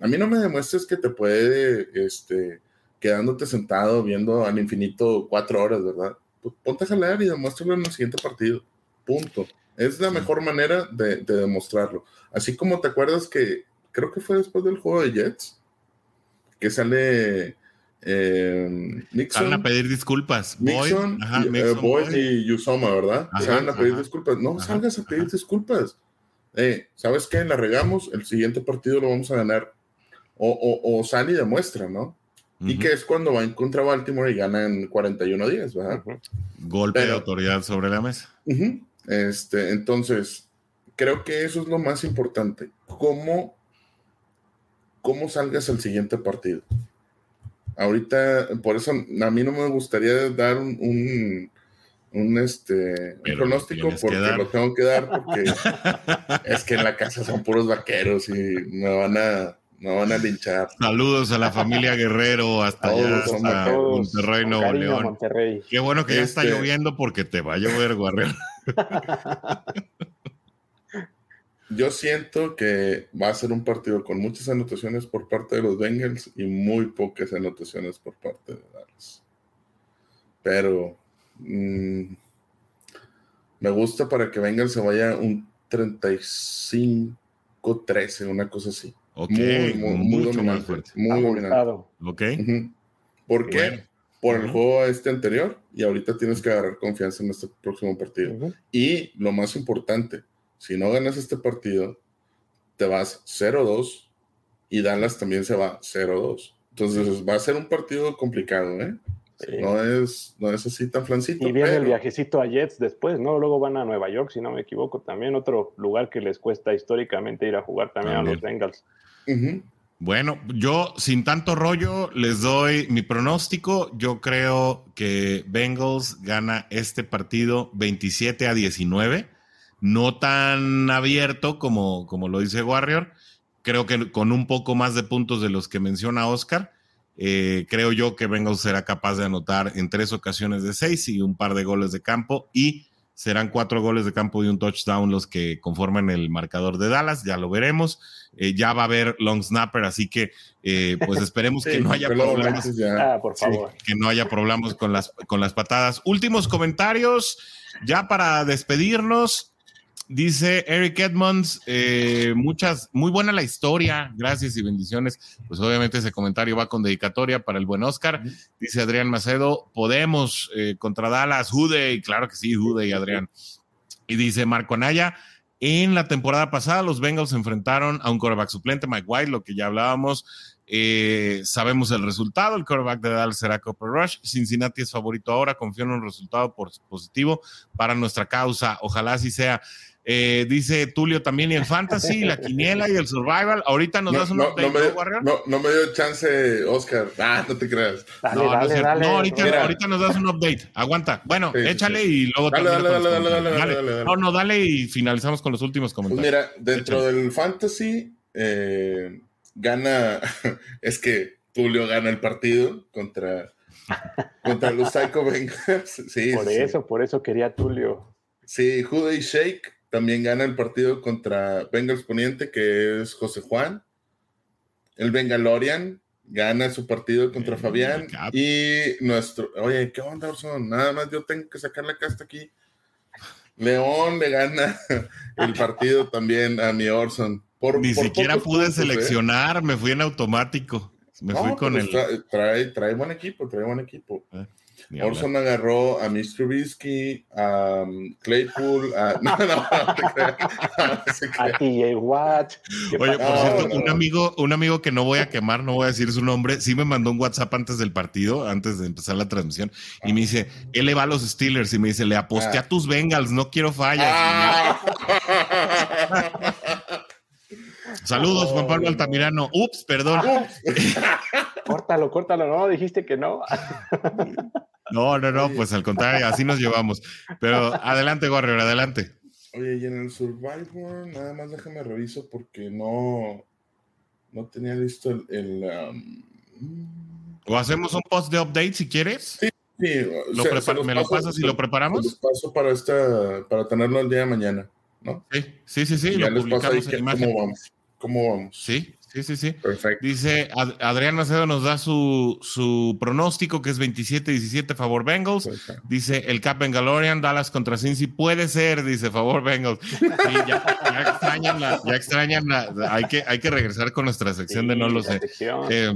A mí no me demuestres que te puede, este, quedándote sentado viendo al infinito cuatro horas, ¿verdad? Pues ponte a jalar y demuéstralo en el siguiente partido. Punto. Es la mejor manera de, de, demostrarlo. Así como te acuerdas que creo que fue después del juego de Jets, que sale eh, Nixon. Van a pedir disculpas. Nixon, Boyd, eh, Boyd, y Yusoma, ¿verdad? Ajá, van a pedir ajá. disculpas. No salgas a pedir disculpas. Eh, ¿Sabes qué? La regamos, el siguiente partido lo vamos a ganar. O, o, o sale y demuestra, ¿no? Y que es cuando va en contra Baltimore y gana en 41 días, ¿verdad? Golpe Pero, de autoridad sobre la mesa. Este, entonces, creo que eso es lo más importante. ¿Cómo, cómo salgas al siguiente partido? Ahorita, por eso a mí no me gustaría dar un, un, un este, un pronóstico porque lo tengo que dar porque es que en la casa son puros vaqueros y me van a me van a linchar. Saludos a la familia Guerrero hasta allá, hasta todos, Monterrey, Nuevo cariño, León. Monterrey. Qué bueno que ya está Este- lloviendo porque te va a llover, Guerrero. Yo siento que va a ser un partido con muchas anotaciones por parte de los Bengals y muy pocas anotaciones por parte de Dallas. Pero mm, me gusta para que Bengals se vaya un 35-13, una cosa así. Ok, muy, muy, muy mucho más dominante. fuerte. Muy dominante. Ok. Ujú. ¿Por qué? Bueno. Por el juego este anterior y ahorita tienes que agarrar confianza en este próximo partido. Ujú. Y lo más importante, si no ganas este partido, te vas 0-2 y Dallas también se va 0-2. Entonces va a ser un partido complicado, ¿eh? Sí. No es, no es así tan flancito. Y viene el pero- viajecito a Jets después, ¿no? Luego van a Nueva York, si no me equivoco, también otro lugar que les cuesta históricamente ir a jugar también, También. a los Bengals. Bueno, yo sin tanto rollo les doy mi pronóstico. Yo creo que Bengals gana este partido 27 a 19. No tan abierto como, como lo dice Warrior. Creo que con un poco más de puntos de los que menciona Oscar. Eh, creo yo que Bengals será capaz de anotar en tres ocasiones de seis y un par de goles de campo y serán cuatro goles de campo y un touchdown los que conforman el marcador de Dallas, ya lo veremos. Eh, ya va a haber long snapper, así que eh, pues esperemos Sí, que no haya problemas, Ah, por favor. que no haya problemas con las, con las patadas. Últimos comentarios, ya para despedirnos. Dice Eric Edmonds, eh, muchas, muy buena la historia, gracias y bendiciones. Pues obviamente ese comentario va con dedicatoria para el buen Oscar. Dice Adrián Macedo, podemos eh, contra Dallas, Jude, claro que sí, Jude y Adrián. Y dice Marco Anaya, en la temporada pasada los Bengals se enfrentaron a un quarterback suplente, Mike White, lo que ya hablábamos. Eh, sabemos el resultado, el quarterback de Dallas será Cooper Rush. Cincinnati es favorito ahora, confío en un resultado positivo para nuestra causa. Ojalá así sea. Eh, dice Tulio también y el fantasy, la quiniela y el survival. Ahorita nos No, das un no, update, no me, ¿no, Warrior? no- no me dio chance, Oscar. Ah, no te creas. Dale, No, dale, dale. No, ahorita, ahorita nos das un update. Aguanta. Bueno, Sí, échale sí. y luego Dale, dale, dale, dale, dale, dale, dale. No, no, dale y finalizamos con los últimos Pues comentarios. mira, dentro Échale. del fantasy, eh, gana, es que Tulio gana el partido contra, contra los Psycho Bengals. Sí, Por eso, por eso quería Tulio. Sí, Jude y Shake también gana el partido contra Bengals Poniente, que es José Juan. El Bengalorian gana su partido contra Eh, Fabián. Cap. Y nuestro, oye, ¿qué onda, Orson? Nada más yo tengo que sacar la casta aquí. León le gana el partido también a mi Orson. Por, Ni por siquiera pude puntos, ¿eh? seleccionar, me fui en automático. Me No, fui con pero el. tra- trae, trae buen equipo, trae buen equipo. Ni hablar. Orson agarró a Mr. Trubisky, a um, Claypool, a... No, no, no te creas. No. A TJ Watt. ¿qué Oye, por No, cierto, no, un amigo, un amigo que no voy a quemar, no voy a decir su nombre, sí me mandó un WhatsApp antes del partido, antes de empezar la transmisión, y me dice, él le va a los Steelers, y me dice, le aposté Ah. a tus Bengals, no quiero fallas. Ah. Saludos, Juan Pablo Altamirano. Ups, perdón. Córtalo, córtalo. No, dijiste que no. No, no, no, pues al contrario, así nos llevamos. Pero adelante, Warrior, adelante. Oye, y en el Survivor, nada más déjame reviso porque no, no tenía listo el... el, um, O hacemos un post de update si quieres. Sí. Sí, ¿Me lo pasas y lo preparamos? Los paso para, esta, para tenerlo el día de mañana, ¿no? Sí, sí, sí, sí lo publicamos en imagen. ¿Cómo vamos? ¿Cómo vamos? Sí, Sí, sí, sí. Perfecto. Dice Adrián Macedo nos da su, su pronóstico que es 27-17 favor Bengals. Dice el Cap Bengalorian, Dallas contra Cincy. Puede ser, dice favor Bengals. Sí, ya, extrañan la, ya extrañan la, hay que, hay que regresar con nuestra sección de no lo sé. Eh,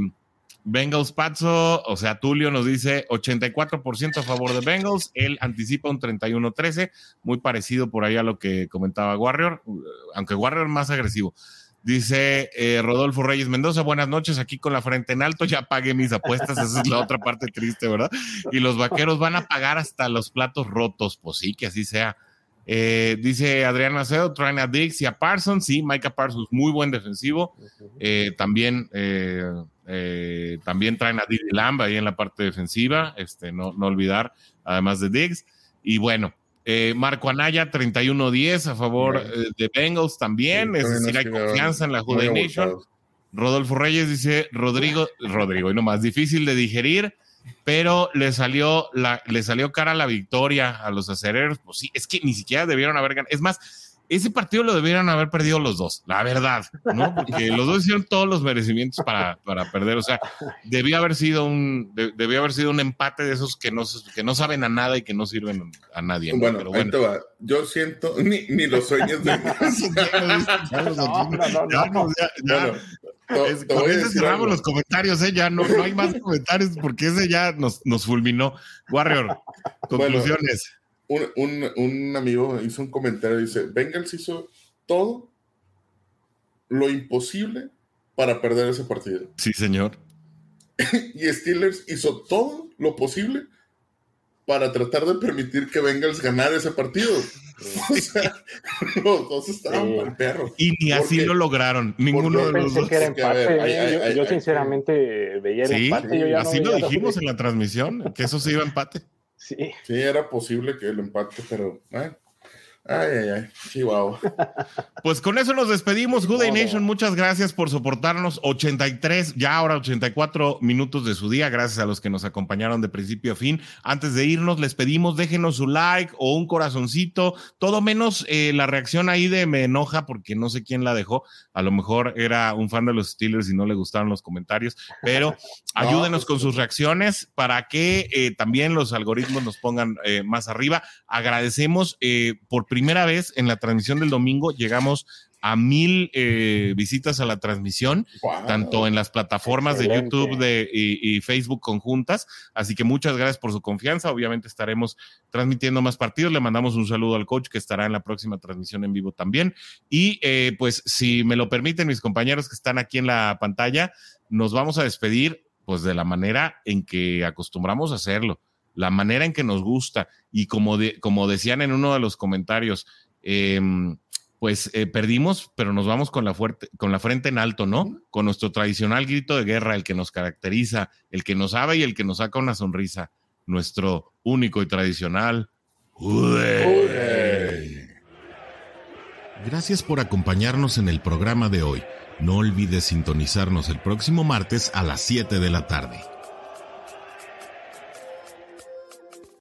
Bengals Pazzo, o sea, Tulio nos dice 84% a favor de Bengals, él anticipa un 31-13, muy parecido por ahí a lo que comentaba Warrior, aunque Warrior más agresivo. Dice eh, Rodolfo Reyes Mendoza, buenas noches, aquí con la frente en alto, ya pagué mis apuestas, esa es la otra parte triste, ¿verdad? Y los vaqueros van a pagar hasta los platos rotos, pues sí, que así sea. Eh, dice Adrián Macedo, traen a Dix y a Parsons, sí, Micah Parsons, muy buen defensivo. Eh, también, también traen a Didi Lamb ahí en la parte defensiva, este, no, no olvidar, además de Diggs. Y bueno, eh, Marco Anaya, 31-10 a favor eh, de Bengals también. es decir, hay confianza en la Jude Nation. Rodolfo Reyes dice: Rodrigo, Rodrigo, y nomás, difícil de digerir, pero le salió, la, le salió cara la victoria a los acereros. Pues sí, es que ni siquiera debieron haber ganado. Es más, ese partido lo debieran haber perdido los dos, la verdad, ¿no? Porque los dos hicieron todos los merecimientos para, para perder. O sea, debía haber sido un, debía haber sido un empate de esos que no, que no saben a nada y que no sirven a nadie. Bueno, Pero bueno. Ahí te va. Yo siento, ni, ni los sueños de. con ese cerramos los comentarios, ¿eh? Ya no, no hay más comentarios porque ese ya nos, nos fulminó. Warrior, conclusiones un, amigo hizo un comentario, dice, Bengals hizo todo lo imposible para perder ese partido. Sí, señor. y Steelers hizo todo lo posible para tratar de permitir que Bengals ganara ese partido. O sea, los dos estaban perro. Y ni así lo lograron, ninguno de los dos. yo, sinceramente veía el empate. así lo dijimos en la transmisión, que eso se iba a empate. Sí. Sí, era posible que el empate, pero. Eh, Ay, ay, ay, Chihuahua. Pues con eso nos despedimos. Good Day Nation, muchas gracias por soportarnos. 83, ya ahora 84 minutos de su día. Gracias a los que nos acompañaron de principio a fin. Antes de irnos, les pedimos, déjenos su like o un corazoncito, todo menos eh, la reacción ahí de me enoja porque no sé quién la dejó. A lo mejor era un fan de los Steelers y no le gustaron los comentarios, pero ayúdenos con sus reacciones para que eh, también los algoritmos nos pongan eh, más arriba. Agradecemos por primera vez en la transmisión del domingo llegamos a mil eh, visitas a la transmisión, tanto en las plataformas de YouTube de, y, Facebook conjuntas. Así que muchas gracias por su confianza. Obviamente estaremos transmitiendo más partidos. Le mandamos un saludo al coach que estará en la próxima transmisión en vivo también. Y eh, pues si me lo permiten mis compañeros que están aquí en la pantalla, nos vamos a despedir pues de la manera en que acostumbramos a hacerlo la manera en que nos gusta y como, como decían en uno de los comentarios, em, pues eh, perdimos, pero nos vamos con la, fuerte, con la frente en alto, ¿no? Con nuestro tradicional grito de guerra, el que nos caracteriza, el que nos sabe y el que nos saca una sonrisa, nuestro único y tradicional. Gracias por acompañarnos en el programa de hoy. No olvides sintonizarnos el próximo martes a las 7 de la tarde.